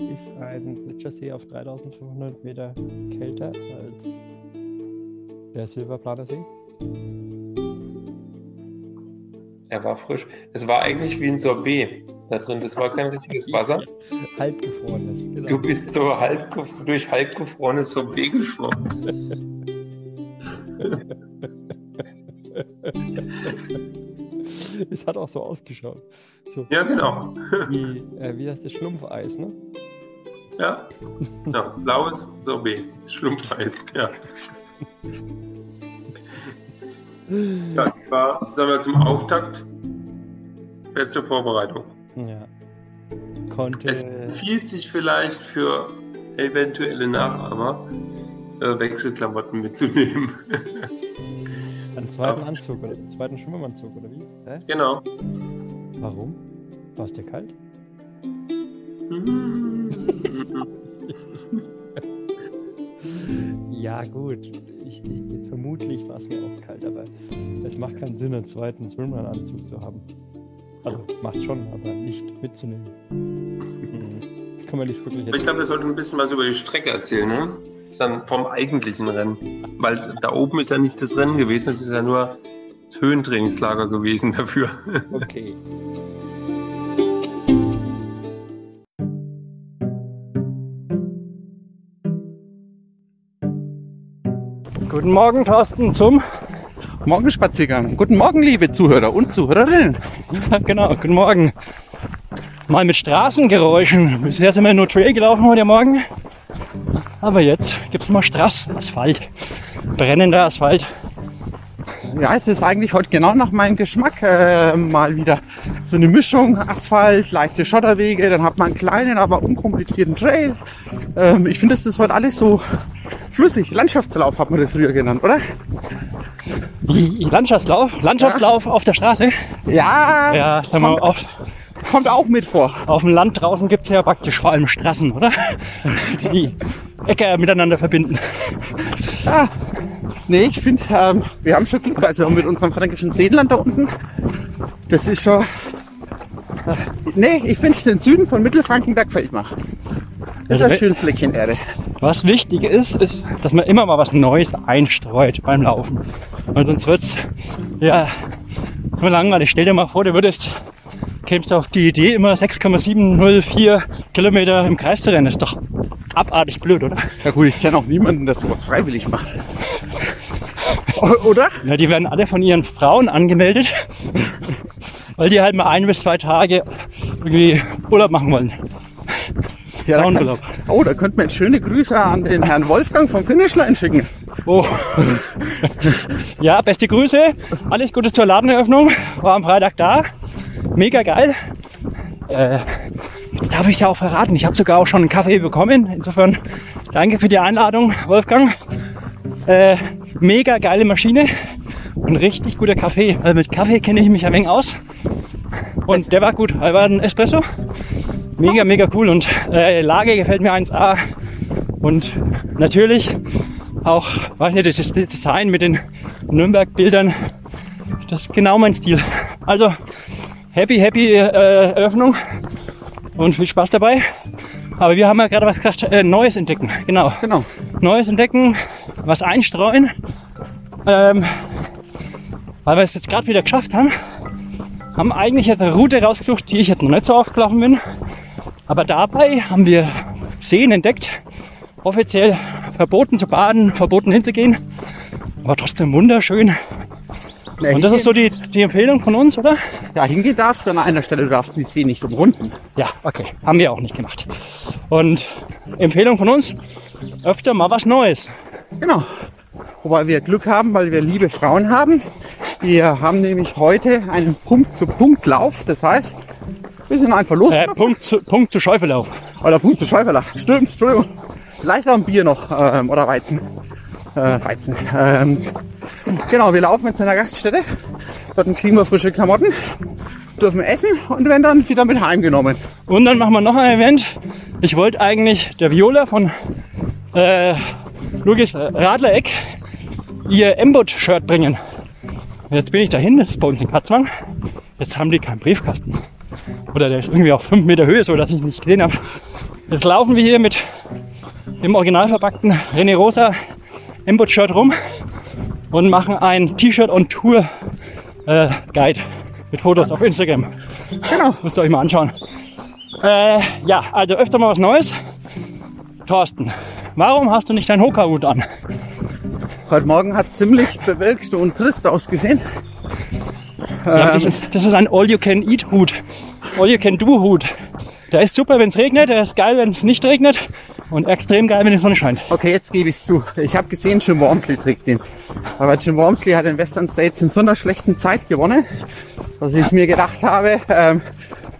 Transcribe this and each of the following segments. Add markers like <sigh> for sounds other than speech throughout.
ist ein Gletschersee auf 3500 Meter kälter als der Silberplaner See? Er war frisch. Es war eigentlich wie ein Sorbet da drin. Das war kein richtiges <laughs> Wasser. Halbgefrorenes, genau. Du bist so halb, durch halbgefrorenes Sorbet geschwommen. <laughs> es hat auch so ausgeschaut. So, Ja, genau. wie, äh, wie heißt das Schlumpfeis, ne? Ja, ja blaues Sorbet. Schlumpfeis, ja. Ja, das war, sagen wir, zum Auftakt beste Vorbereitung. Ja. Konnte. Es empfiehlt sich vielleicht für eventuelle Nachahmer, äh, Wechselklamotten mitzunehmen. <laughs> einen zweiten Anzug oder einen zweiten Schwimmanzug oder wie? Hä? genau. Warum? War es dir kalt? <laughs> Ja, gut. Ich, ich, vermutlich war es mir auch kalt, aber es macht keinen Sinn, einen zweiten Swimrun-Anzug zu haben. Also, macht schon, aber nicht mitzunehmen. Das kann man nicht wirklich Aber ich glaube, wir sollten ein bisschen was über die Strecke erzählen, ne? Dann vom eigentlichen Rennen. Weil da oben ist ja nicht das Rennen gewesen, es ist ja nur das Höhentrainingslager gewesen dafür. Okay. Guten Morgen, Thorsten, zum. Morgenspaziergang. Guten Morgen, liebe Zuhörer und Zuhörerinnen. <laughs> Genau, guten Morgen. Mal mit Straßengeräuschen. Bisher sind wir nur Trail gelaufen heute Morgen. Aber jetzt gibt es mal Straßen, Asphalt. Brennender Asphalt. Ja, es ist eigentlich heute genau nach meinem Geschmack äh, mal wieder so eine Mischung Asphalt, leichte Schotterwege, dann hat man einen kleinen, aber unkomplizierten Trail. Ähm, ich finde, das ist heute alles so flüssig. Landschaftslauf hat man das früher genannt, oder? Landschaftslauf, Landschaftslauf auf der Straße. Ja, Ja, mal, kommt, auf, kommt auch mit vor. auf dem Land draußen gibt es ja praktisch vor allem Straßen, oder? <laughs> Die Äcker miteinander verbinden. Ja. Nee, ich finde, ähm, wir haben schon Glück, also mit unserem fränkischen Seenland da unten. Das ist schon. <laughs> Nee, ich finde den Süden von Mittelfranken, da gefällt mir. Das ist Also, ein schönes Fleckchen Erde. Was wichtig ist, ist, dass man immer mal was Neues einstreut beim Laufen. Weil sonst wird's ja nur langweilig. Stell dir mal vor, du würdest, kämst du auf die Idee, immer 6,704 Kilometer im Kreis zu rennen. Das ist doch abartig blöd, oder? Ja gut, ich kenne auch niemanden, der sowas freiwillig macht. Oder? Ja, die werden alle von ihren Frauen angemeldet, weil die halt mal ein bis zwei Tage irgendwie Urlaub machen wollen. Ja, da kann, oh, da könnte man jetzt schöne Grüße an den Herrn Wolfgang vom Finishline schicken. Oh. <laughs> ja, beste Grüße. Alles Gute zur Ladeneröffnung. War am Freitag da. Mega geil. Äh, jetzt darf ich ja auch verraten. Ich habe sogar auch schon einen Kaffee bekommen. Insofern danke für die Einladung, Wolfgang. Äh, mega geile Maschine und richtig guter Kaffee. Also mit Kaffee kenne ich mich ein wenig aus. Und der war gut. Er war ein Espresso. Mega, mega cool. Und äh, Lage gefällt mir 1A. Und natürlich auch, weiß nicht, das Design mit den Nürnberg-Bildern, das ist genau mein Stil. Also, happy, happy äh, Eröffnung und viel Spaß dabei. Aber wir haben ja gerade was gesagt, äh, Neues entdecken. Genau. Genau. Neues entdecken, was einstreuen. Ähm, weil wir es jetzt gerade wieder geschafft haben, haben eigentlich eine Route rausgesucht, die ich jetzt noch nicht so oft gelaufen bin. Aber dabei haben wir Seen entdeckt, offiziell verboten zu baden, verboten hinzugehen, aber trotzdem wunderschön. Nee, Und das ist so die, die Empfehlung von uns, oder? Ja, hingehen darfst du an einer Stelle, du darfst die See nicht umrunden. Ja, okay, haben wir auch nicht gemacht. Und Empfehlung von uns, öfter mal was Neues. Genau. Wobei wir Glück haben, weil wir liebe Frauen haben. Wir haben nämlich heute einen Punkt-zu-Punkt-Lauf. Das heißt, wir sind einfach los. Äh, Punkt, zu, Punkt zu Schäufellauf. Oder Punkt zu Schäuferlach. Stimmt, Entschuldigung. Vielleicht auch ein Bier noch ähm, oder Weizen. Äh, Weizen. Ähm, genau, wir laufen jetzt zu einer Gaststätte. Dort kriegen wir frische Klamotten, dürfen essen und werden dann wieder mit heimgenommen. Und dann machen wir noch ein Event. Ich wollte eigentlich der Viola von äh, Lugis Radlereck ihr Embot-Shirt bringen. Jetzt bin ich dahin, das ist bei uns in Katzwang. Jetzt haben die keinen Briefkasten. Oder der ist irgendwie auf 5 Meter Höhe, so dass ich ihn nicht gesehen habe. Jetzt laufen wir hier mit dem original verpackten René Rosa Embot-Shirt rum und machen ein T-Shirt on Tour äh, Guide mit Fotos auf Instagram. Genau. Müsst ihr euch mal anschauen. Äh, ja, also öfter mal was Neues. Thorsten, warum hast du nicht deinen Hoka-Hut an? Heute Morgen hat ziemlich bewölkt und trist ausgesehen. Ja, Ähm, das, ist, das ist ein All-You-Can-Eat-Hut. All-You-Can-Do-Hut. Der ist super, wenn es regnet, der ist geil, wenn es nicht regnet und extrem geil, wenn die Sonne scheint. Okay, jetzt gebe ich es zu. Ich habe gesehen, Jim Wormsley trägt den. Aber Jim Wormsley hat den Western States in so einer schlechten Zeit gewonnen, dass ich mir gedacht habe, ähm,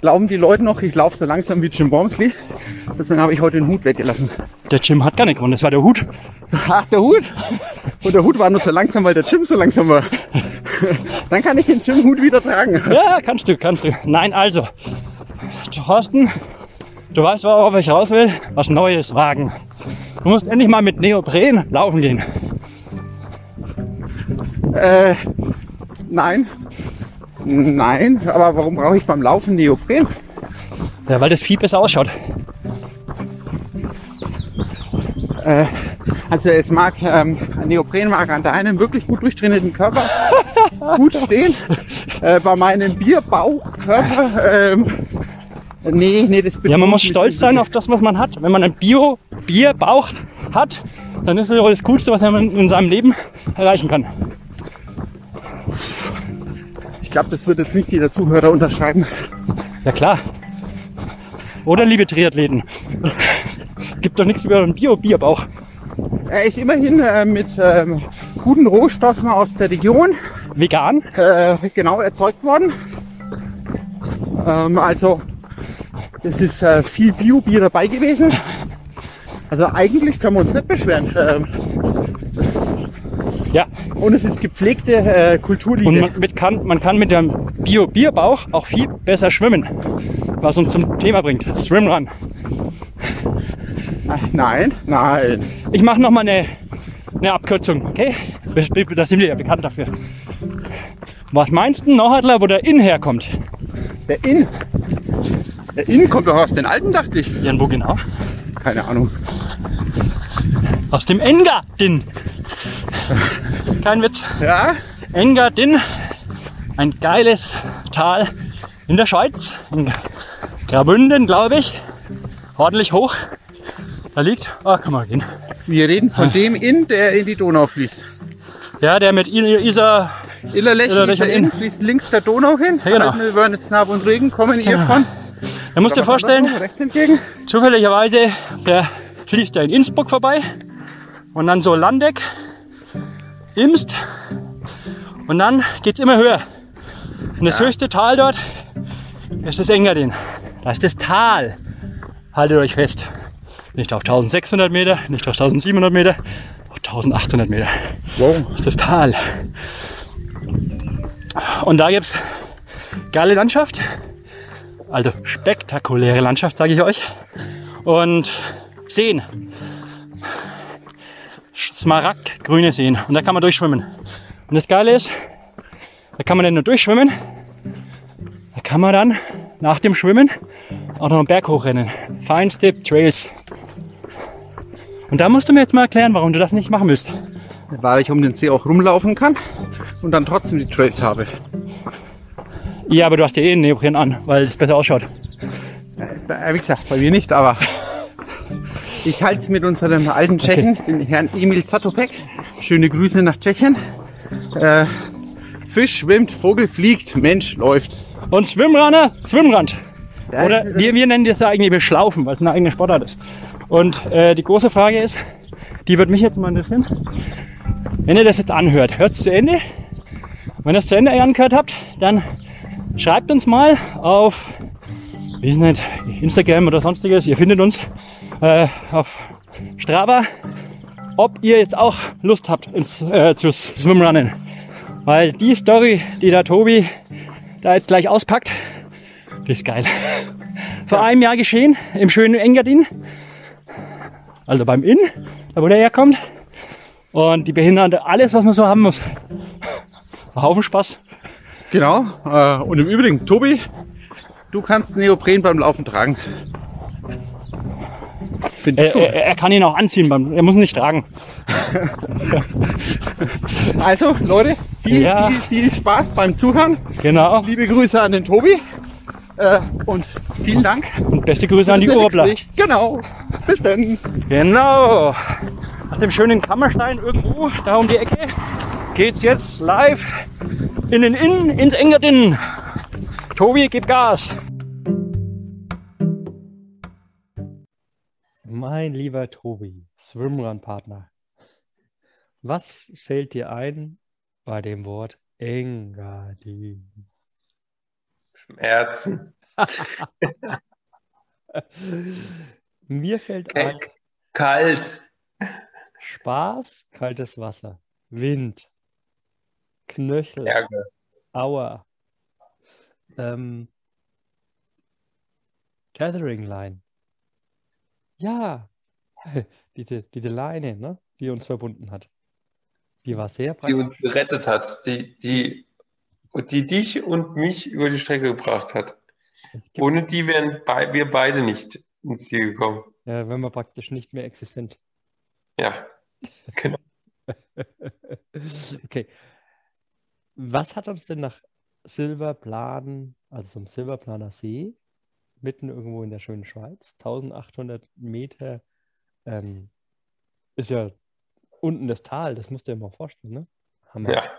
glauben die Leute noch, ich laufe so langsam wie Jim Wormsley. Deswegen habe ich heute den Hut weggelassen. Der Jim hat gar nicht gewonnen, das war der Hut. Ach, der Hut. Und der Hut war nur so langsam, weil der Jim so langsam war. Dann kann ich den Jim-Hut wieder tragen. Ja, kannst du, kannst du. Nein, also, Thorsten, du weißt, worauf ich raus will, was Neues wagen. Du musst endlich mal mit Neopren laufen gehen. Äh, nein. Nein, aber warum brauche ich beim Laufen Neopren? Ja, weil das viel besser ausschaut. Äh, also es mag, ähm, Neopren mag an deinem wirklich gut durchtrainierten Körper <laughs> gut stehen. Äh, bei meinem Bierbauchkörper, ähm, nee, nee, das Ja, man muss stolz sein auf das, was man hat. Wenn man einen Bio-Bierbauch hat, dann ist das auch das Coolste, was man in seinem Leben erreichen kann. Ich glaube, das wird jetzt nicht jeder Zuhörer unterschreiben. Ja klar. Oder liebe Triathleten. Gibt doch nichts über einen Bio-Bierbauch. Er ist immerhin äh, mit ähm, guten Rohstoffen aus der Region Vegan. äh, genau erzeugt worden. Ähm, also es ist äh, viel Bio-Bier dabei gewesen. Also eigentlich können wir uns nicht beschweren. Ähm, Ja. und es ist gepflegte äh, Kulturliebe. Und man, mit kann, man kann mit dem Bio-Bierbauch auch viel besser schwimmen. Was uns zum Thema bringt. Swimrun. Ach, nein, nein. Ich mache nochmal eine, eine Abkürzung, okay? Da sind wir ja bekannt dafür. Was meinst du, Neuhardler, wo der Inn herkommt? Der Inn. Der Inn kommt doch aus den Alten, dachte ich. Ja, und wo genau? Keine Ahnung. Aus dem Engadin. Kein Witz. Ja? Engadin, ein geiles Tal in der Schweiz, in Graubünden, glaube ich. Ordentlich hoch. Da liegt, oh, kann man gehen. Wir reden von dem Inn, der in die Donau fließt. Ja, der mit I- Isar, Illerlech, und Inn fließt links der Donau hin. Ja, genau. Halt, Wörnitz, Nab und Regen kommen Genau. von. Da musst du dir vorstellen, Rechts entgegen. zufälligerweise, der fließt ja in Innsbruck vorbei und dann so Landeck, Imst und dann geht's immer höher. Und das höchste Tal dort ist das Engadin. Da ist das Tal. Haltet euch fest. Nicht auf 1600 Meter, nicht auf 1700 Meter, auf 1800 Meter. Wow. Das ist das Tal. Und da gibt's geile Landschaft. Also spektakuläre Landschaft, sage ich euch. Und Seen. Smaragdgrüne Seen. Und da kann man durchschwimmen. Und das Geile ist, da kann man nicht nur durchschwimmen, da kann man dann nach dem Schwimmen auch noch einen Berg hochrennen. Feinste Trails. Und da musst du mir jetzt mal erklären, warum du das nicht machen willst. Weil ich um den See auch rumlaufen kann und dann trotzdem die Trails habe. Ja, aber du hast ja eh einen Neopren an, weil es besser ausschaut. Äh, Wie gesagt, bei mir nicht, aber ich halte es mit unserem alten Tschechen, den Herrn Emil Zatopek. Schöne Grüße nach Tschechien. Äh, Fisch schwimmt, Vogel fliegt, Mensch läuft. Und Swimrunner, Swimrand. Ja, Oder das- wir, wir nennen das ja eigentlich Beschlaufen, weil es eine eigene Sportart ist. Und äh, die große Frage ist, die wird mich jetzt mal interessieren. Wenn ihr das jetzt anhört, hört es zu Ende. Wenn ihr es zu Ende angehört habt, dann schreibt uns mal auf wie ist nicht, Instagram oder sonstiges. Ihr findet uns äh, auf Strava, ob ihr jetzt auch Lust habt ins, äh, zu Swimrunnen. Weil die Story, die der Tobi da jetzt gleich auspackt, die ist geil. Vor einem Jahr geschehen im schönen Engadin. Also beim Inn, da wo der herkommt. Und die behindern alles, was man so haben muss. Ein Haufen Spaß. Genau. Äh, und im Übrigen, Tobi, du kannst Neopren beim Laufen tragen. Finde ich Er, er, er kann ihn auch anziehen, beim, er muss ihn nicht tragen. <laughs> Also, Leute, viel, Ja. viel, viel Spaß beim Zuhören. Genau. Liebe Grüße an den Tobi. Äh, und vielen Dank. Und beste Grüße an die Urbler. Genau. Bis dann. Genau. Aus dem schönen Kammerstein irgendwo, da um die Ecke, geht's jetzt live in den Inn, ins Engadin. Tobi, gib Gas. Mein lieber Tobi, Swimrun-Partner, was fällt dir ein bei dem Wort Engadin? Schmerzen. <laughs> Mir fällt ein Ke- Kalt. Spaß, kaltes Wasser, Wind, Knöchel, Ärger. Aua, ähm, Tethering Line. Ja, <laughs> diese, diese Leine, ne, die uns verbunden hat. Die war sehr Die praktisch. uns gerettet hat. Die, die, die dich und mich über die Strecke gebracht hat. Ohne die wären bei, wir beide nicht ins Ziel gekommen. ja, wenn man praktisch nicht mehr existent. Ja. Genau. <laughs> Okay. Was hat uns denn nach Silberplan, also zum Silberplaner See, mitten irgendwo in der schönen Schweiz, 1800 Meter, ähm, ist ja unten das Tal, das musst du dir mal vorstellen, ne? Hammer. Ja.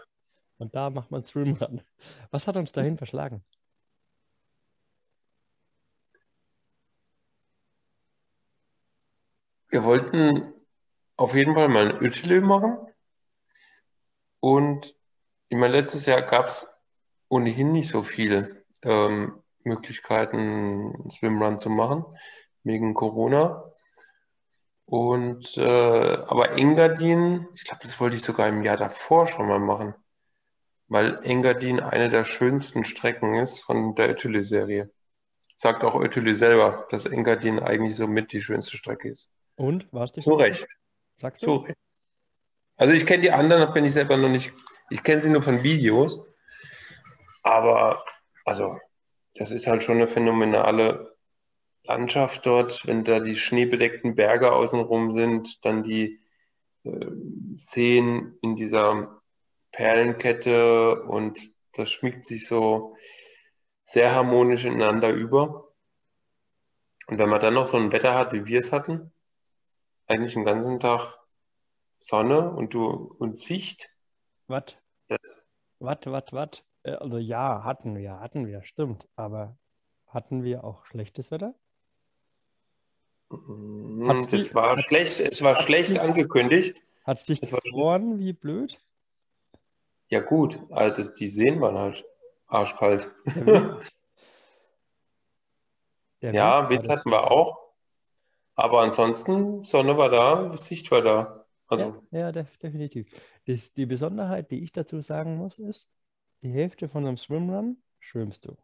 Und da macht man Swimrun. Was hat uns dahin verschlagen? Wir wollten auf jeden Fall mal ein Ötele machen. Und ich meine, letztes Jahr gab es ohnehin nicht so viele ähm, Möglichkeiten, Swimrun zu machen, wegen Corona. Und äh, aber Engadin, ich glaube, das wollte ich sogar im Jahr davor schon mal machen, weil Engadin eine der schönsten Strecken ist von der Ötele-Serie. Sagt auch Ötele selber, dass Engadin eigentlich so mit die schönste Strecke ist. Und, warst du Zu Recht. Sagst Zu du? Recht. Also ich kenne die anderen, bin ich selber noch nicht, ich kenne sie nur von Videos. Aber also, das ist halt schon eine phänomenale Landschaft dort, wenn da die schneebedeckten Berge außenrum sind, dann die äh, Seen in dieser Perlenkette und das schmiegt sich so sehr harmonisch ineinander über. Und wenn man dann noch so ein Wetter hat, wie wir es hatten, eigentlich den ganzen Tag Sonne und du und Sicht, Was? Das, Was, was, was? Äh, Also ja, hatten wir, hatten wir, stimmt. Aber hatten wir auch schlechtes Wetter? mm, Hat's die- war schlecht, es war schlecht die- angekündigt. Hat es dich gefroren wie blöd? Ja gut, also die Seen waren halt arschkalt. <laughs> Ja, Wind hatten wir auch. Aber ansonsten, Sonne war da, Sicht war da. Also, Ja, ja def definitiv. Das, die Besonderheit, die ich dazu sagen muss, ist, die Hälfte von einem Swimrun schwimmst du.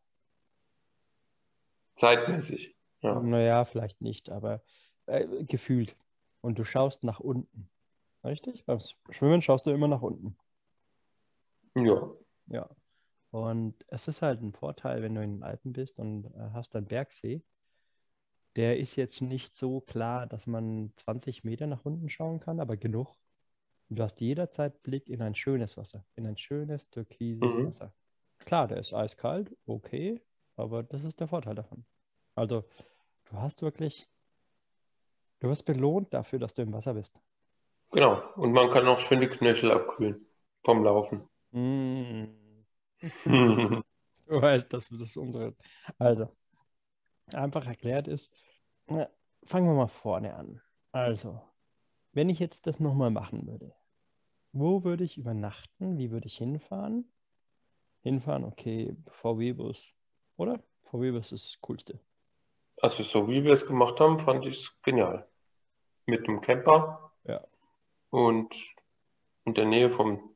zeitmäßig. Ja. Naja, vielleicht nicht, aber äh, gefühlt. Und du schaust nach unten. Richtig? Beim Schwimmen schaust du immer nach unten. Ja. Ja. Und es ist halt ein Vorteil, wenn du in den Alpen bist und äh, hast einen Bergsee. Der ist jetzt nicht so klar, dass man 20 Meter nach unten schauen kann, aber genug. Und du hast jederzeit Blick in ein schönes Wasser, in ein schönes türkises Mhm. Wasser. Klar, der ist eiskalt, okay, aber das ist der Vorteil davon. Also, du hast wirklich, du wirst belohnt dafür, dass du im Wasser bist. Genau. Und man kann auch schön die Knöchel abkühlen vom Laufen. Mm. <laughs> Du weißt, dass das unsere. Also, einfach erklärt ist, na, fangen wir mal vorne an. Also, wenn ich jetzt das nochmal machen würde, wo würde ich übernachten? Wie würde ich hinfahren? Hinfahren, okay, VW-Bus, oder? VW-Bus ist das Coolste. Also so wie wir es gemacht haben, fand ich es genial. Mit dem Camper Ja. und in der Nähe vom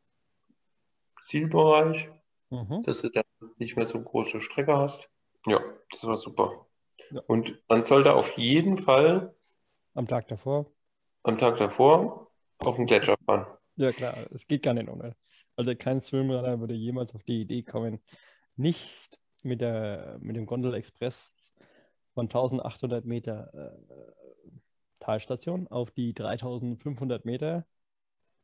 Zielbereich, Mhm. dass du dann nicht mehr so große Strecke hast. Ja, das war super. Ja. Und man sollte auf jeden Fall Am Tag davor. am Tag davor auf den Gletscher fahren. Ja, klar, es geht gar nicht ohne. Also kein Swimrunner würde jemals auf die Idee kommen, nicht mit der, mit dem Gondel Express von 1800 Meter äh, Talstation auf die 3500 Meter.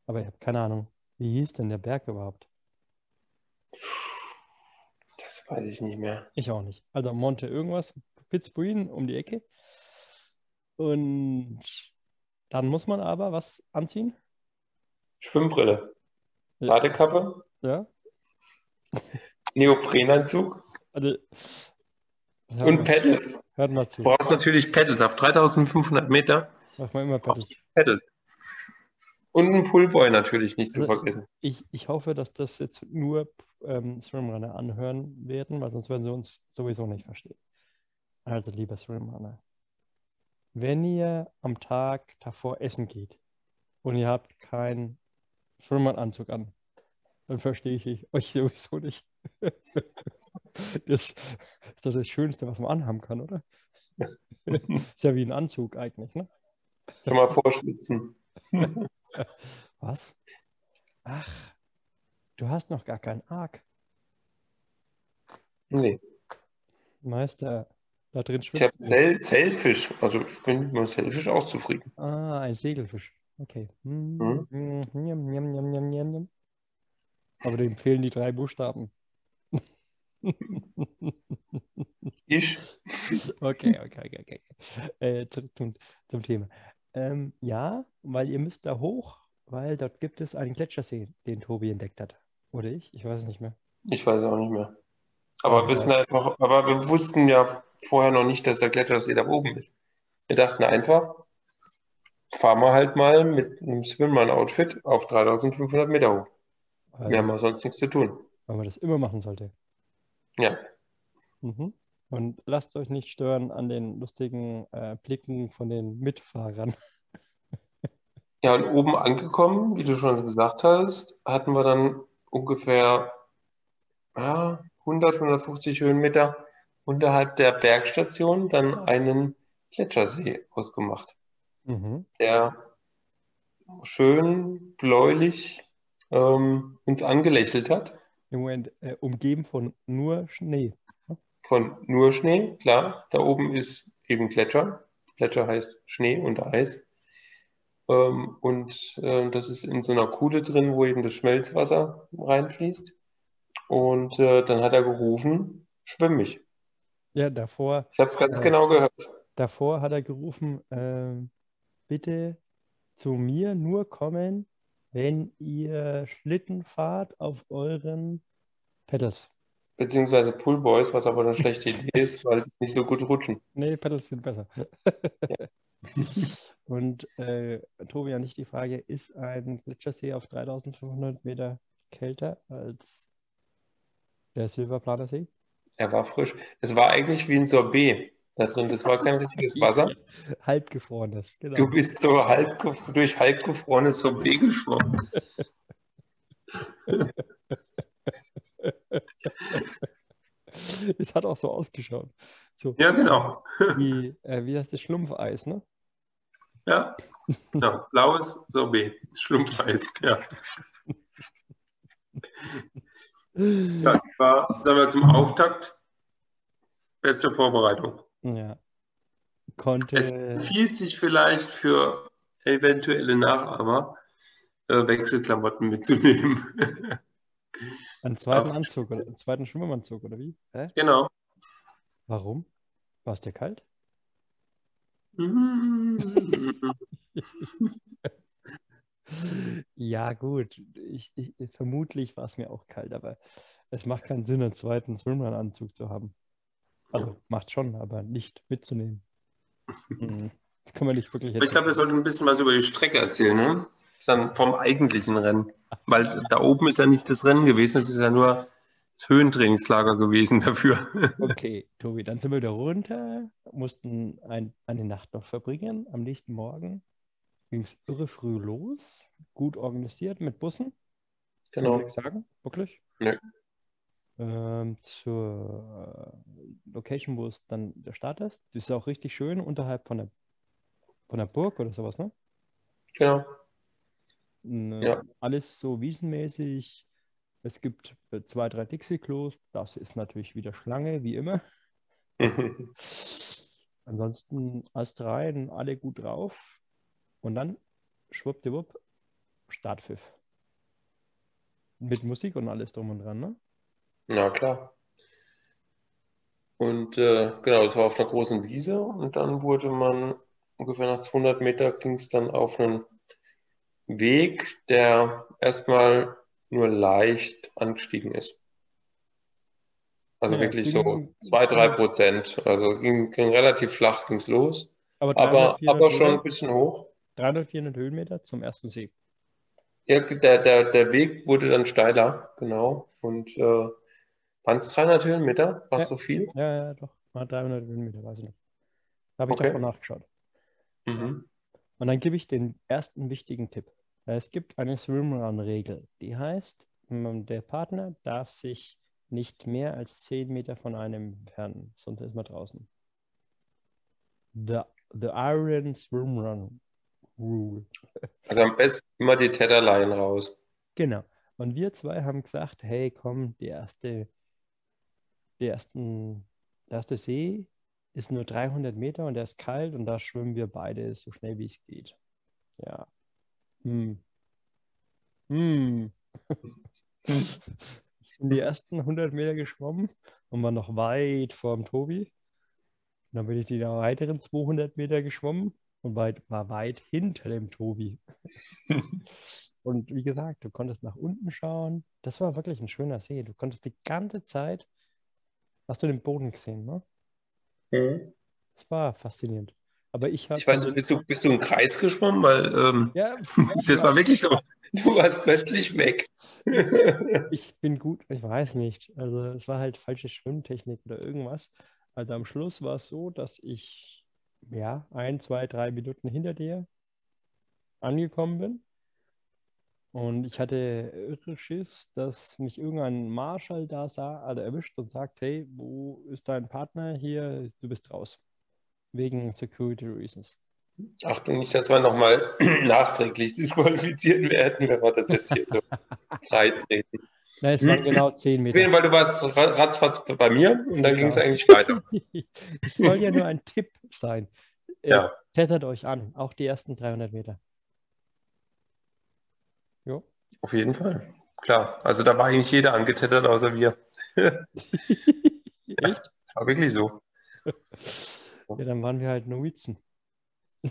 Aber ich habe keine Ahnung, wie hieß denn der Berg überhaupt? Das weiß ich nicht mehr. Ich auch nicht. Also Monte irgendwas, Fitzbuin um die Ecke. Und dann muss man aber was anziehen. Schwimmbrille, Ja. Badekappe, Ja. Neoprenanzug Also, und Pedals. hört mal zu. Du brauchst natürlich Pedals auf 3500 Meter. Mach mal immer Pedals. Pedals. Und ein Pullboy natürlich nicht zu Also- vergessen. Ich, ich hoffe, dass das jetzt nur ähm, Swimrunner anhören werden, weil sonst werden sie uns sowieso nicht verstehen. Also, lieber Swimrunner, wenn ihr am Tag davor essen geht und ihr habt keinen Schwimmananzug an, dann verstehe ich euch <laughs> sowieso nicht. <laughs> Das ist doch das Schönste, was man anhaben kann, oder? <laughs> Ist ja wie ein Anzug eigentlich, ne? Schon mal vorschwitzen. Was? Ach, du hast noch gar keinen Arc. Nee. Meister, da drin Ich habe schwimmt. Sel Selfish. Also ich bin mit Selfish auch zufrieden. Ah, ein Segelfisch. Okay. Hm, Mhm. hm, njam, njam, njam, njam. Aber dem fehlen die drei Buchstaben. Ich? Okay, okay, okay, okay. Äh, zum, zum Thema. Ähm, ja, weil ihr müsst da hoch, weil dort gibt es einen Gletschersee, den Tobi entdeckt hat. Oder ich? Ich weiß es nicht mehr. Ich weiß auch nicht mehr. Aber wissen einfach, aber wir wussten ja vorher noch nicht, dass der Gletschersee da oben ist. Wir dachten einfach, fahren wir halt mal mit einem Swimrun-Outfit auf 3500 Meter hoch. Weil, Wir haben ja sonst nichts zu tun. weil man das immer machen sollte. Ja, Mhm. Und lasst euch nicht stören an den lustigen äh, Blicken von den Mitfahrern. <laughs> ja, und oben angekommen, wie du schon gesagt hast, hatten wir dann ungefähr ja, 100, 150 Höhenmeter unterhalb der Bergstation dann einen Gletschersee ausgemacht. Mhm. der schön bläulich ähm, uns angelächelt hat. Im Moment äh, umgeben von nur Schnee. Von nur Schnee, klar. Da oben ist eben Gletscher. Gletscher heißt Schnee und Eis. Ähm, und äh, das ist in so einer Kuhle drin, wo eben das Schmelzwasser reinfließt. Und äh, dann hat er gerufen, schwimm mich. Ja, davor, Ich habe es ganz Ja. genau gehört. davor hat er gerufen, ähm, bitte zu mir nur kommen, wenn ihr Schlitten fahrt auf euren Pedals. Beziehungsweise Pullboys, was aber eine schlechte <laughs> Idee ist, weil die nicht so gut rutschen. Nee, Pedals sind besser. <laughs> Und äh, Tobi, an dich die Frage, ist ein Gletschersee auf 3500 Meter kälter als der Silberplaner See? Er war frisch. Es war eigentlich wie ein Sorbet da drin. Das war kein richtiges <laughs> Wasser. Halbgefrorenes, genau. Du bist so halb, durch halbgefrorenes Sorbet geschwommen. <laughs> Es hat auch so ausgeschaut. So Ja, genau. wie, äh, wie heißt das Schlumpfeis, ne? Ja, genau. Blaues Sorbet. Schlumpfeis. Ja. <laughs> das war, sagen wir, zum Auftakt beste Vorbereitung. Ja. Konnte. Es empfiehlt sich vielleicht für eventuelle Nachahmer, äh, Wechselklamotten mitzunehmen. <laughs> Einen zweiten Auf- Anzug oder einen zweiten Schwimmanzug oder wie? Hä? genau. Warum? War es dir kalt? <laughs> <laughs> Ja, gut. Ich, ich, vermutlich war es mir auch kalt, aber es macht keinen Sinn, einen zweiten Swimrun-Anzug zu haben. Also macht schon, aber nicht mitzunehmen. <laughs> Mhm. Das kann man nicht wirklich Aber ich glaube, wir sollten ein bisschen was über die Strecke erzählen, ne? Dann vom eigentlichen Rennen. Weil da oben ist ja nicht das Rennen gewesen, es ist ja nur das Höhentrainingslager gewesen dafür. <laughs> Okay, Tobi, dann sind wir wieder runter, mussten ein, eine Nacht noch verbringen. Am nächsten Morgen ging es irre früh los, gut organisiert mit Bussen. Kann Genau. nichts sagen, wirklich? Nö. Ähm, zur äh, Location, wo es dann der Start ist. Das ist auch richtig schön unterhalb von der, von der Burg oder sowas, ne? Genau. N- Ja. Alles so wiesenmäßig. Es gibt äh, zwei, drei Dixie-Klos. Das ist natürlich wieder Schlange, wie immer. <laughs> ansonsten Ast rein, alle gut drauf. Und dann schwuppdiwupp, Startpfiff. Mit Musik und alles drum und dran, ne? Na klar. Und äh, genau, das war auf einer großen Wiese und dann wurde man ungefähr nach 200 Meter ging es dann auf einen Weg, der erstmal nur leicht angestiegen ist. Also Ja, wirklich ging- so 2, 3 Prozent. Also ging, ging relativ flach ging's los, Aber aber, 300, 400 aber schon ein bisschen hoch. 300, 400 Höhenmeter zum ersten See. Ja, der, der, der Weg wurde dann steiler, genau. Und äh, waren es 300 Höhenmeter? War es Ja. so viel? Ja, ja, doch. Mal 300 Höhenmeter, weiß ich noch. Da habe ich Okay. davon nachgeschaut. Mhm. Und dann gebe ich den ersten wichtigen Tipp. Es gibt eine Swimrun-Regel, die heißt, der Partner darf sich nicht mehr als 10 Meter von einem entfernen, sonst ist man draußen. The, the Iron Swimrun Rule. Also am besten immer die Tetherline raus. Genau. Und wir zwei haben gesagt, hey, komm, die erste, die ersten, der erste See ist nur 300 Meter und der ist kalt und da schwimmen wir beide so schnell wie es geht. Ja. Hm. Hm. <laughs> Ich bin die ersten 100 Meter geschwommen und war noch weit vorm Tobi. Und dann bin ich die weiteren 200 Meter geschwommen und weit, war weit hinter dem Tobi. <laughs> Und wie gesagt, du konntest nach unten schauen. Das war wirklich ein schöner See. Du konntest die ganze Zeit, hast du den Boden gesehen, ne? Mhm. Das war faszinierend. Aber ich habe Ich weiß nicht, bist du, bist du im Kreis geschwommen? Weil ähm, ja, <laughs> das war wirklich so. Du warst plötzlich weg. <laughs> ich bin gut, ich weiß nicht. Also es war halt falsche Schwimmtechnik oder irgendwas. Also am Schluss war es so, dass ich ja ein, zwei, drei Minuten hinter dir angekommen bin. Und ich hatte irre Schiss, dass mich irgendein Marschall da sah, also erwischt und sagt, hey, wo ist dein Partner hier? Du bist raus. Wegen Security Reasons. Achtung, nicht, dass wir nochmal <clears throat> nachträglich disqualifiziert werden, wenn wir das jetzt hier so <laughs> freitreten. Nein, es waren Hm. genau zehn Auf Meter. jeden Fall, du warst ra- ratzfatz bei mir und dann ging es Genau. eigentlich weiter. <laughs> Es soll ja nur ein Tipp sein. Äh, Ja. Klettert euch an, auch die ersten 300 Meter. Jo. Auf jeden Fall. Klar. Also da war eigentlich jeder angetettert, außer wir. <laughs> Echt? Das war wirklich so. <laughs> Ja, dann waren wir halt Novizen.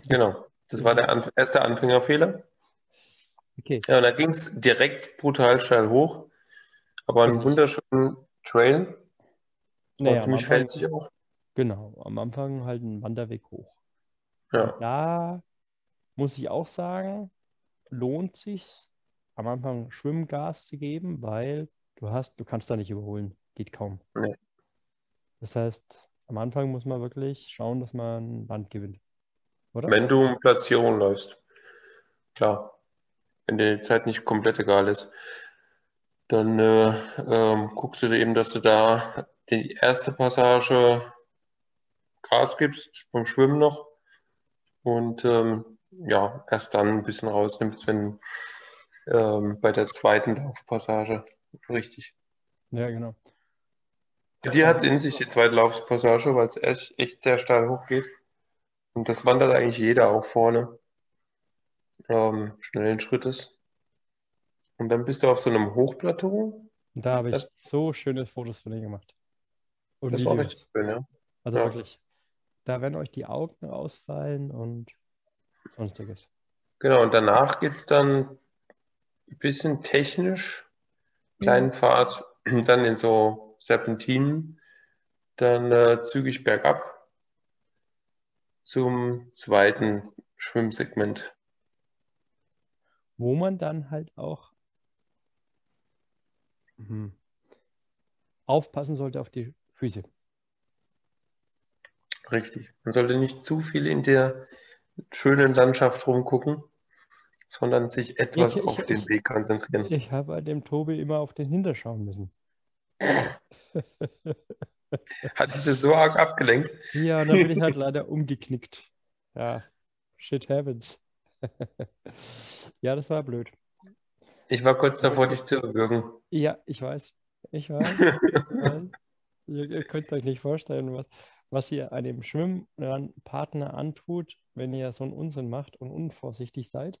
Genau. Das war der Anf erste Anfängerfehler. Okay. Ja, und da ging es direkt brutal steil hoch. Aber einen Richtig. wunderschönen Trail. Naja, War ziemlich Anfang, felsig auch. genau, am Anfang halt ein Wanderweg hoch. Ja. Da muss ich auch sagen, lohnt sich am Anfang Schwimmgas zu geben, weil du hast, du kannst da nicht überholen. Geht kaum. Nee. Das heißt, am Anfang muss man wirklich schauen, dass man Land gewinnt. Oder? Wenn du um Platzierung läufst. Klar. Wenn dir die Zeit nicht komplett egal ist. Dann äh, ähm, guckst du dir eben, dass du da die erste Passage Gas gibst, beim Schwimmen noch. Und ähm, ja, erst dann ein bisschen rausnimmst, wenn ähm, bei der zweiten Laufpassage. Richtig. Ja, genau. Die hat es in sich, die zweite Laufpassage, weil es echt, echt sehr steil hochgeht. Und das wandert eigentlich jeder auch vorne. Ähm, schnellen Schrittes. Und dann bist du auf so einem Hochplateau. Und da habe ich Das- so schöne Fotos von dir gemacht. Und Das war Videos. richtig schön, ja. Also Ja. wirklich. Da werden euch die Augen ausfallen und sonstiges. Genau, und danach geht es dann ein bisschen technisch, kleinen Pfad, <clears throat> dann in so Serpentinen, dann äh, zügig bergab zum zweiten Schwimmsegment. Wo man dann halt auch mhm, aufpassen sollte auf die Füße. Richtig. Man sollte nicht zu viel in der schönen Landschaft rumgucken, sondern sich etwas Ich- ich- auf den ich- Weg konzentrieren. Ich habe bei dem Tobi immer auf den Hinter schauen müssen. <laughs> Hat dich das so arg abgelenkt? Ja, und dann bin ich halt leider umgeknickt. Ja, shit happens. <laughs> Ja, das war blöd. Ich war kurz davor, dich zu erwürgen. Ja, ich weiß. Ich weiß. <laughs> ich weiß. Ihr, ihr könnt euch nicht vorstellen, was, was ihr einem Schwimmpartner antut, wenn ihr so einen Unsinn macht und unvorsichtig seid.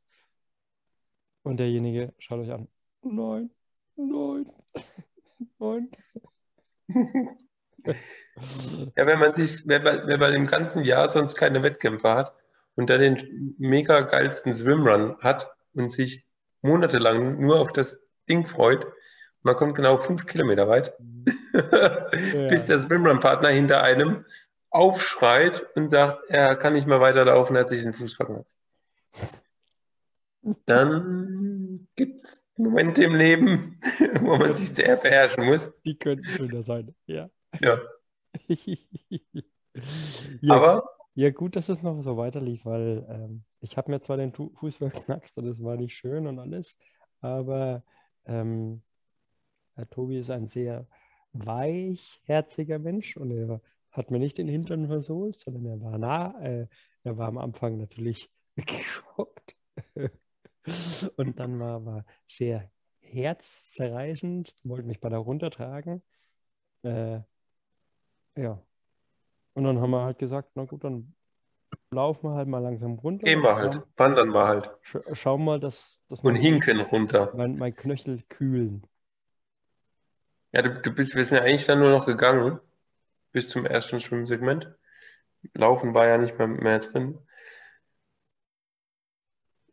Und derjenige schaut euch an. Nein, nein, <laughs> nein. <laughs> Ja, wenn man sich, wenn man, wenn man im ganzen Jahr sonst keine Wettkämpfe hat und dann den mega geilsten Swimrun hat und sich monatelang nur auf das Ding freut, man kommt genau fünf Kilometer weit, <laughs> bis der Swimrun-Partner hinter einem aufschreit und sagt, er kann nicht mehr weiterlaufen, er hat sich den Fuß verknackt. Dann gibt es Momente im Leben, <laughs> wo man sich sehr beherrschen muss. Die könnten schöner sein, ja. Ja. <laughs> ja. Aber Ja, gut, dass es noch so weiterlief, weil ähm, ich habe mir zwar den Fuß verknackst und es war nicht schön und alles, aber ähm, Herr Tobi ist ein sehr weichherziger Mensch und er hat mir nicht den Hintern versohlt, sondern er war nah, äh, er war am Anfang natürlich <laughs> geschockt und dann war er sehr herzzerreißend, wollte mich bei der runtertragen. Äh, ja. Und dann haben wir halt gesagt, na gut, dann laufen wir halt mal langsam runter. gehen wir halt, wandern wir halt Scha schauen mal, dass, dass und hinken runter. mein, mein Knöchel kühlen. Ja, du, du bist, wir sind ja eigentlich dann nur noch gegangen bis zum ersten Schwimmsegment. Laufen war ja nicht mehr, mehr drin.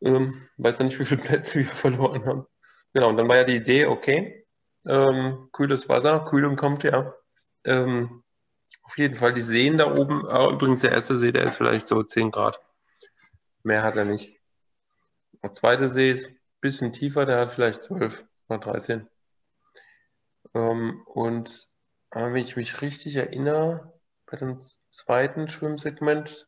Ähm, weiß ja nicht, wie viele Plätze wir <laughs> verloren haben. Genau, und dann war ja die Idee, okay, ähm, kühles Wasser, Kühlung kommt ja. Ähm, auf jeden Fall die Seen da oben. Ah, übrigens, der erste See, der ist vielleicht so 10 Grad. Mehr hat er nicht. Der zweite See ist ein bisschen tiefer, der hat vielleicht 12 oder 13. Ähm, und aber wenn ich mich richtig erinnere, bei dem zweiten Schwimmsegment,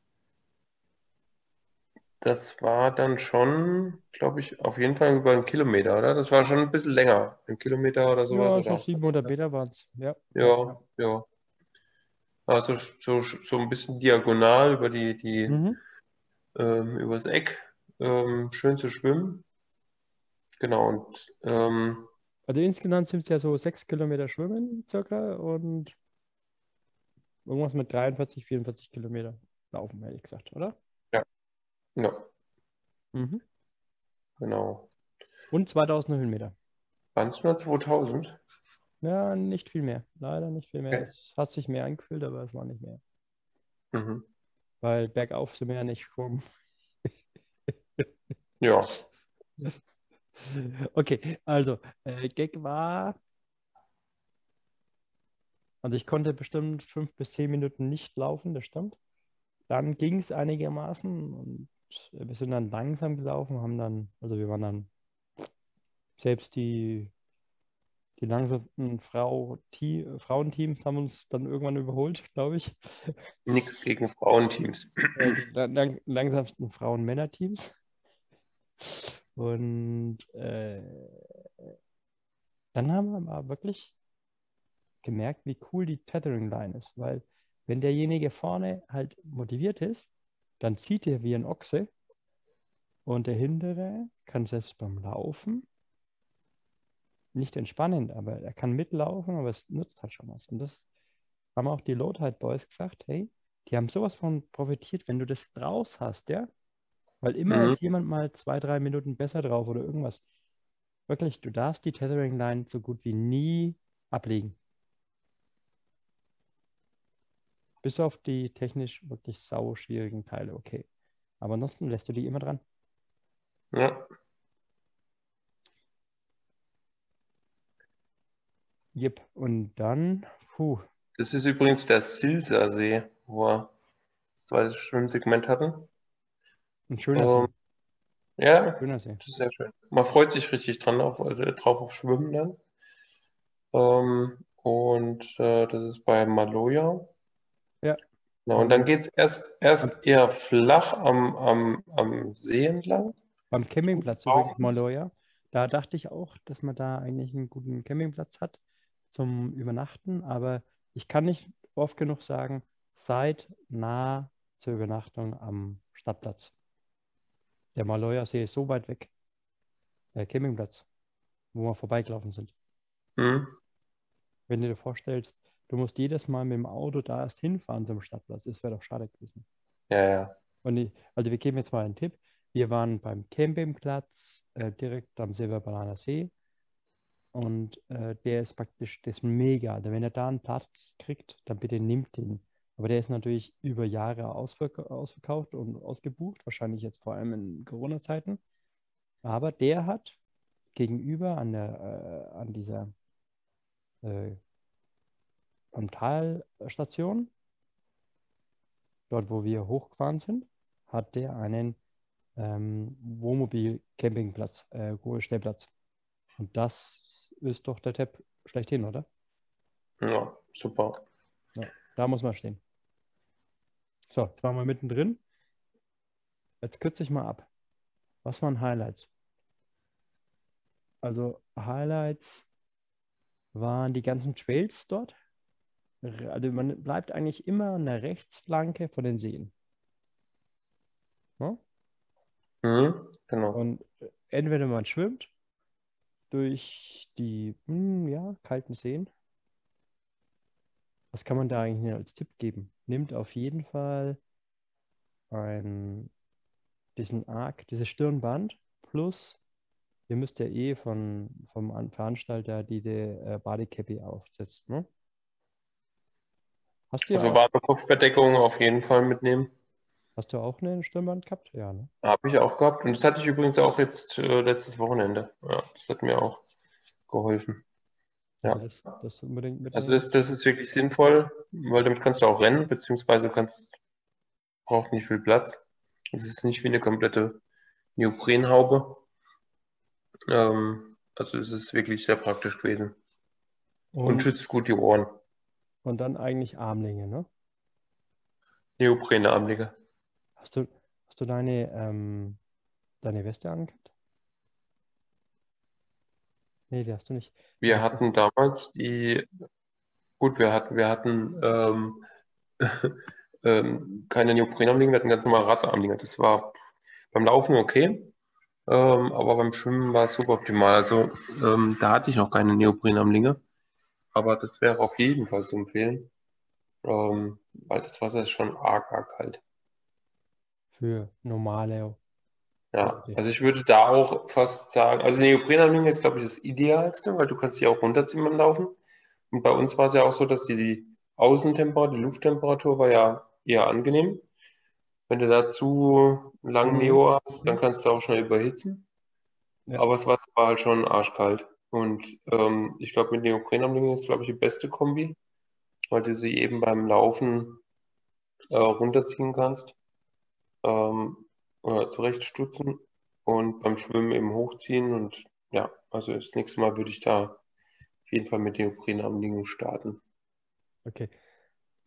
das war dann schon, glaube ich, auf jeden Fall über einen Kilometer, oder? Das war schon ein bisschen länger. Ein Kilometer oder Ja, sowas, so oder? 700 Meter waren es. Ja. Ja, ja. Also so, so ein bisschen diagonal über die, die Mhm. ähm, übers Eck. Ähm, schön zu schwimmen. Genau, und ähm, Also insgesamt sind es ja so 6 Kilometer Schwimmen circa und irgendwas mit 43, 44 Kilometer laufen, ehrlich gesagt, oder? ja, Mhm. genau. Und 2000 Höhenmeter. Waren es nur 2000? Ja, nicht viel mehr. Leider nicht viel mehr. Okay. Es hat sich mehr angefühlt, aber es war nicht mehr. Mhm. Weil bergauf sind wir ja nicht schwimmen. Ja, Okay, also äh, Gag war, also ich konnte bestimmt fünf bis zehn Minuten nicht laufen, das stimmt. Dann ging es einigermaßen und wir sind dann langsam gelaufen, haben dann, also wir waren dann selbst die, die langsamsten Frau, Frauenteams haben uns dann irgendwann überholt, <laughs> glaube ich. nichts gegen Frauenteams. äh, die lang, lang, langsamsten Frauen-Männer-Teams. Und äh, dann haben wir aber wirklich gemerkt, wie cool die Tethering Line ist, weil wenn derjenige vorne halt motiviert ist, dann zieht er wie ein Ochse und der hintere kann selbst beim Laufen nicht entspannend, aber er kann mitlaufen, aber es nutzt halt schon was. Und das haben auch die Low Tide Boys gesagt, hey, die haben sowas von profitiert, wenn du das draus hast, ja? Weil immer Mhm. ist jemand mal zwei, drei Minuten besser drauf oder irgendwas. Wirklich, du darfst die Tethering Line so gut wie nie ablegen. Bis auf die technisch wirklich sau schwierigen Teile, okay. Aber ansonsten lässt du die immer dran. Ja, Jep. Und dann, puh, das ist übrigens der Silser See, wo wir das zweite Schwimmsegment hatten. ein schöner Ähm, ja, See. Schöner See. das ist sehr schön. Man freut sich richtig dran auf, äh, drauf auf Schwimmen dann. Ähm, und äh, das ist bei Maloja. Ja. Genau, und dann geht es erst, erst eher flach am, am, am See entlang. Beim Campingplatz übrigens, Maloja, da dachte ich auch, dass man da eigentlich einen guten Campingplatz hat zum Übernachten, aber ich kann nicht oft genug sagen, seid nah zur Übernachtung am Stadtplatz. Der Maloja See ist so weit weg, der Campingplatz, wo wir vorbeigelaufen sind. Hm. Wenn du dir vorstellst, du musst jedes Mal mit dem Auto da erst hinfahren zum Stadtplatz. Das wäre doch schade gewesen. Ja, ja. Und ich, also wir geben jetzt mal einen Tipp. Wir waren beim Campingplatz äh, direkt am Silberbananer See und äh, der ist praktisch, ist mega. Wenn er da einen Platz kriegt, dann bitte nimmt ihn. Aber der ist natürlich über Jahre ausverk ausverkauft und ausgebucht, wahrscheinlich jetzt vor allem in Corona-Zeiten. Aber der hat gegenüber an der, äh, an dieser äh, Talstation, dort wo wir hochgefahren sind, hat der einen ähm, Wohnmobil-Campingplatz, äh, Stellplatz. Und das ist doch der Tab schlechthin, oder? Ja, super. Ja, da muss man stehen. So, jetzt waren wir mittendrin. Jetzt kürze ich mal ab. Was waren Highlights? Also Highlights waren die ganzen Trails dort. Also man bleibt eigentlich immer an der Rechtsflanke von den Seen. Ja? Mhm, genau. Und entweder man schwimmt durch die hm, ja, kalten Seen. Was kann man da eigentlich als Tipp geben? Nimmt auf jeden Fall ein, diesen Arc, dieses Stirnband plus ihr müsst ja eh von, vom Veranstalter diese äh, Bodycappy aufsetzen, ne? Hast du also auch, Kopfbedeckung auf jeden Fall mitnehmen. Hast du auch eine Stirnband gehabt? Ja, ne? Habe ich auch gehabt. Und das hatte ich übrigens auch jetzt äh, letztes Wochenende. Ja, das hat mir auch geholfen. Ja. Das, das also das, das ist wirklich sinnvoll, weil damit kannst du auch rennen, beziehungsweise kannst, braucht nicht viel Platz. Es ist nicht wie eine komplette Neoprenhaube. Ähm, also es ist wirklich sehr praktisch gewesen. Und, und, schützt gut die Ohren. Und dann eigentlich Armlinge, ne? Neoprene Armlinge. Hast du, hast du deine, ähm, deine Weste angehabt? Nee, die hast du nicht. Wir hatten damals die, gut, wir hatten, wir hatten ähm, <laughs> ähm, keine Neoprenarmlinge, wir hatten ganz normal Radarmlinge. Das war beim Laufen okay. Ähm, aber beim Schwimmen war es super optimal. Also ähm, da hatte ich noch keine Neoprenarmlinge. Aber das wäre auf jeden Fall zu empfehlen. Ähm, weil das Wasser ist schon arg, arg kalt. Für normale. Ja, also ich würde da auch fast sagen, also Neoprenarmlinge ist, glaube ich, das Idealste, weil du kannst dich auch runterziehen beim Laufen. Und bei uns war es ja auch so, dass die, die Außentemperatur, die Lufttemperatur war ja eher angenehm. Wenn du dazu lang mhm. Neo hast, dann kannst du auch schnell überhitzen. Ja. Aber das Wasser war halt schon arschkalt. Und ähm, ich glaube, mit Neoprenarmlingen ist, glaube ich, die beste Kombi, weil du sie eben beim Laufen äh, runterziehen kannst ähm, oder zurechtstutzen und beim Schwimmen eben hochziehen. Und ja, also das nächste Mal würde ich da auf jeden Fall mit Neoprenarmlingen starten. Okay.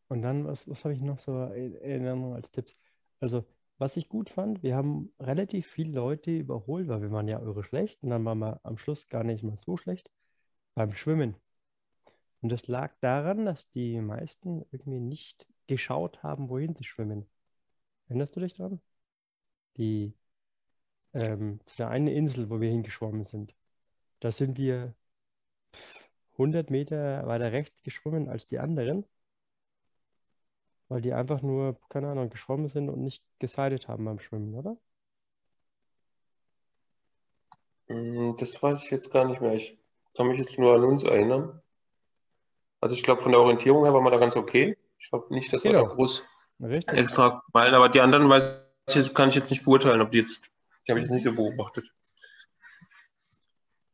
Und dann, was, was habe ich noch so in Erinnerung als Tipps? Also, was ich gut fand, wir haben relativ viele Leute überholt, weil wir waren ja eure schlecht und dann waren wir am Schluss gar nicht mal so schlecht beim Schwimmen. Und das lag daran, dass die meisten irgendwie nicht geschaut haben, wohin sie schwimmen. Erinnerst du dich daran? Die ähm, zu der einen Insel, wo wir hingeschwommen sind. Da sind wir 100 Meter weiter rechts geschwommen als die anderen weil die einfach nur, keine Ahnung, geschwommen sind und nicht gesidet haben beim Schwimmen, oder? Hm, das weiß ich jetzt gar nicht mehr. Ich kann mich jetzt nur an uns erinnern. Also ich glaube, von der Orientierung her war man da ganz okay. Ich glaube nicht, dass wir da groß Richtig. extra meilen, aber die anderen weiß ich, kann ich jetzt nicht beurteilen, ob die jetzt, die habe ich jetzt nicht so beobachtet.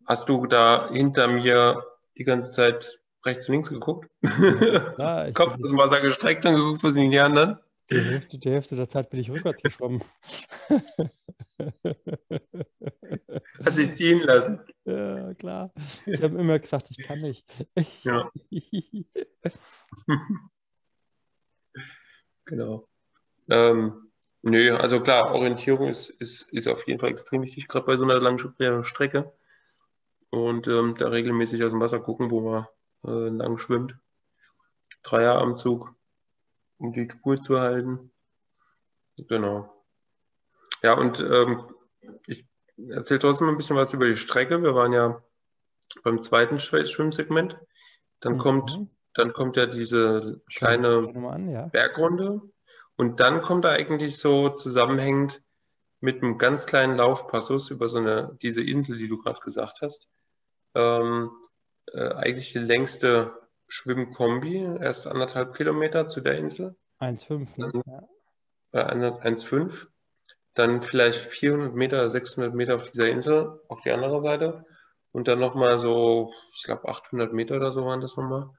Hast du da hinter mir die ganze Zeit rechts und links geguckt. <laughs> Ja, <laughs> Kopf dem Wasser gestreckt und geguckt, wo sind die anderen? Die Hälfte, die Hälfte der Zeit bin ich rückwärts geschwommen. <laughs> Hat sich ziehen lassen. Ja, klar. Ich habe immer gesagt, ich kann nicht. Ja. Genau. Ähm, nö, also klar, Orientierung ist, ist, ist auf jeden Fall extrem wichtig, gerade bei so einer langen Strecke. Und ähm, da regelmäßig aus dem Wasser gucken, wo man äh, lang schwimmt. Dreierarmzug, um die Spur zu halten. Genau. Ja, und ähm, ich erzähle trotzdem ein bisschen was über die Strecke. Wir waren ja beim zweiten Schwimmsegment. Dann mhm. kommt dann kommt ja diese kleine an, ja. Bergrunde und dann kommt er eigentlich so zusammenhängend mit einem ganz kleinen Laufpassus über so eine, diese Insel, die du gerade gesagt hast. Ähm, äh, eigentlich die längste Schwimmkombi, erst anderthalb Kilometer zu der Insel, 1,5, ne? Ja. äh, eine- 1,5. Dann vielleicht 400 Meter, 600 Meter auf dieser Insel, auf die andere Seite. Und dann nochmal so, ich glaube 800 Meter oder so waren das nochmal.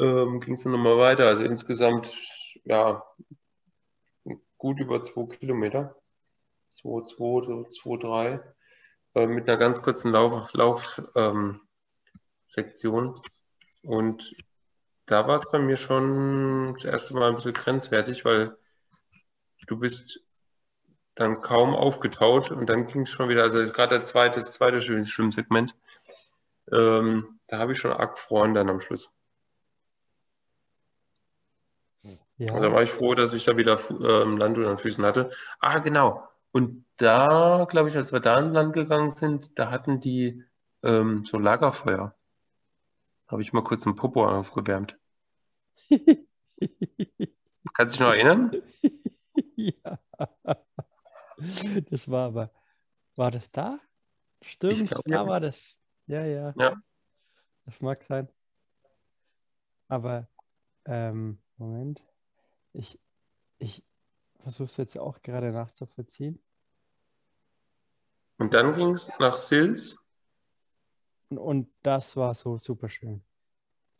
Ähm, ging es dann nochmal weiter. Also insgesamt, ja, gut über 2 Kilometer. 2, 2, so 2, 3. Äh, mit einer ganz kurzen Lauf, Lauf, ähm. Und da war es bei mir schon das erste Mal ein bisschen grenzwertig, weil du bist dann kaum aufgetaut und dann ging es schon wieder, also gerade der zweite, das zweite Schwimm- Schwimmsegment. Ähm, da habe ich schon arg gefroren dann am Schluss. Ja, Also da war ich froh, dass ich da wieder ähm, Land unter den Füßen hatte. Ah, genau. Und da, glaube ich, als wir da an Land gegangen sind, da hatten die ähm, so Lagerfeuer. Habe ich mal kurz einen Popo aufgewärmt. <laughs> Kannst du dich noch erinnern? ja. Das war aber, war das da? Stimmt, glaub, da ja. war das. Ja, ja. Ja. Das mag sein. Aber, ähm, Moment. Ich, ich versuche es jetzt auch gerade nachzuvollziehen. Und dann ging es nach Sils Und, und das war so super schön.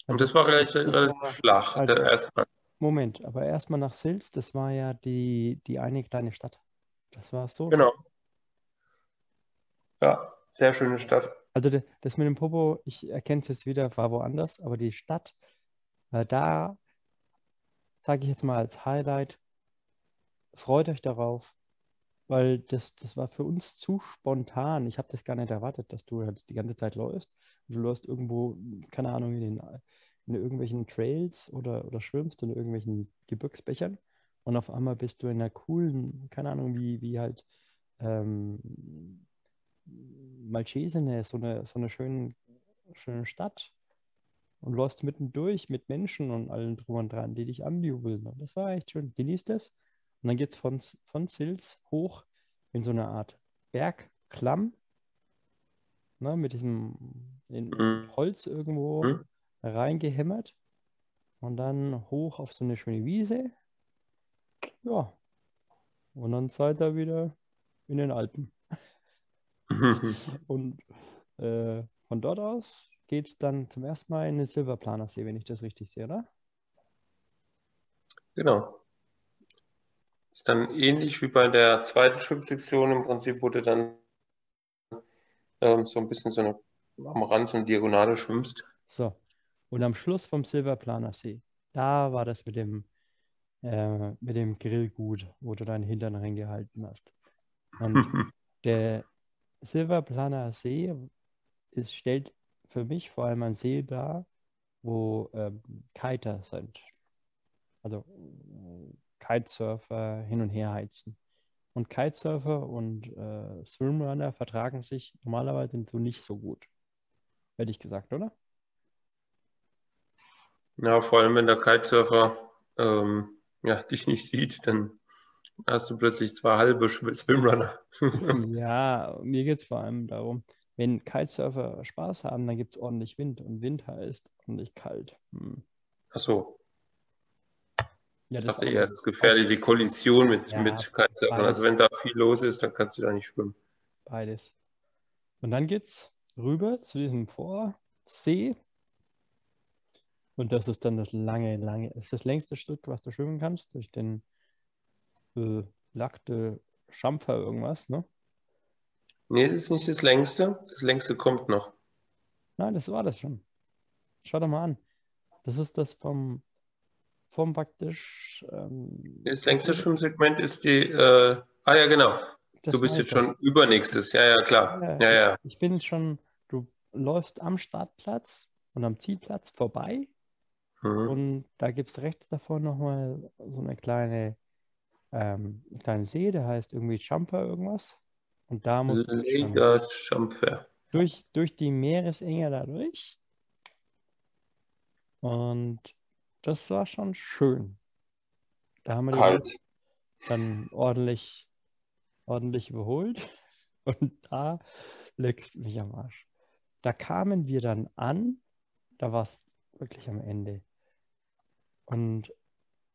und das war relativ, das relativ war- flach, also- der erste Mal. Moment, aber erstmal nach Sils, das war ja die, die eine kleine Stadt. Das war so Genau. Ja, sehr schöne Stadt. Also das mit dem Popo, ich erkenne es jetzt wieder, war woanders, aber die Stadt, äh, da sage ich jetzt mal als Highlight, freut euch darauf, weil das, das war für uns zu spontan. Ich habe das gar nicht erwartet, dass du halt die ganze Zeit läufst. Du läufst irgendwo, keine Ahnung, in den, in irgendwelchen Trails oder, oder schwimmst in irgendwelchen Gebirgsbächern und auf einmal bist du in einer coolen, keine Ahnung, wie, wie halt ähm, Malcesine, so eine, so eine schöne, schöne Stadt und läufst mittendurch mit Menschen und allen drum und dran, die dich anjubeln. Und das war echt schön. Genießt es. Und dann geht es von, von Sils hoch in so eine Art Bergklamm, ne, mit diesem in Mhm. Holz irgendwo Mhm. reingehämmert und dann hoch auf so eine schöne Wiese. Ja. Und dann seid ihr wieder in den Alpen. <laughs> Und äh, von dort aus geht es dann zum ersten Mal in den Silberplanersee, wenn ich das richtig sehe, oder? Genau. Ist dann ähnlich wie bei der zweiten Schwimmsektion im Prinzip, wo du dann ähm, so ein bisschen so eine, am Rand so eine Diagonale schwimmst. So. Und am Schluss vom Silberplanersee, da war das mit dem, äh, mit dem Grill gut, wo du deinen Hintern reingehalten hast. Und <laughs> der Silberplaner See ist, stellt für mich vor allem ein See dar, wo ähm, Kiter sind. Also äh, Kitesurfer hin und her heizen. Und Kitesurfer und äh, Swimrunner vertragen sich normalerweise so nicht so gut. Hätte ich gesagt, oder? Ja, vor allem wenn der Kitesurfer ähm, ja, dich nicht sieht, dann hast du plötzlich zwei halbe Swimrunner. Ja, mir geht es vor allem darum, wenn Kitesurfer Spaß haben, dann gibt es ordentlich Wind und Wind heißt ordentlich kalt. Hm. Ach so, Ja, ich das dachte auch eher, das ist gefährlich, die Kollision mit, Ja, mit Kitesurfern. Also wenn da viel los ist, dann kannst du da nicht schwimmen. Beides. Und dann geht's rüber zu diesem Vorsee. Und das ist dann das lange, lange, ist das längste Stück, was du schwimmen kannst, durch den äh, Lackte Schampfer irgendwas, ne? Nee, das ist nicht das längste. Das längste kommt noch. Nein, das war das schon. Schau doch mal an. Das ist das vom, vom praktisch. Ähm, Das längste Schwimmsegment ist die, äh, ah ja, genau. das Du bist jetzt das. schon übernächstes. Ja, ja, klar. Ja, Ja, ja. Ich bin schon, du läufst am Startplatz und am Zielplatz vorbei Mhm. und da gibt es rechts davon nochmal so eine kleine, ähm, kleine See, der heißt irgendwie Champer irgendwas. Und da schwimmen. Lega Schampfer. durch, durch die Meeresenge da durch. Und das war schon schön. Da haben wir Kalt. Dann ordentlich, ordentlich überholt. <laughs> Und da leckst mich am Arsch. Da kamen wir dann an, da war es wirklich am Ende. Und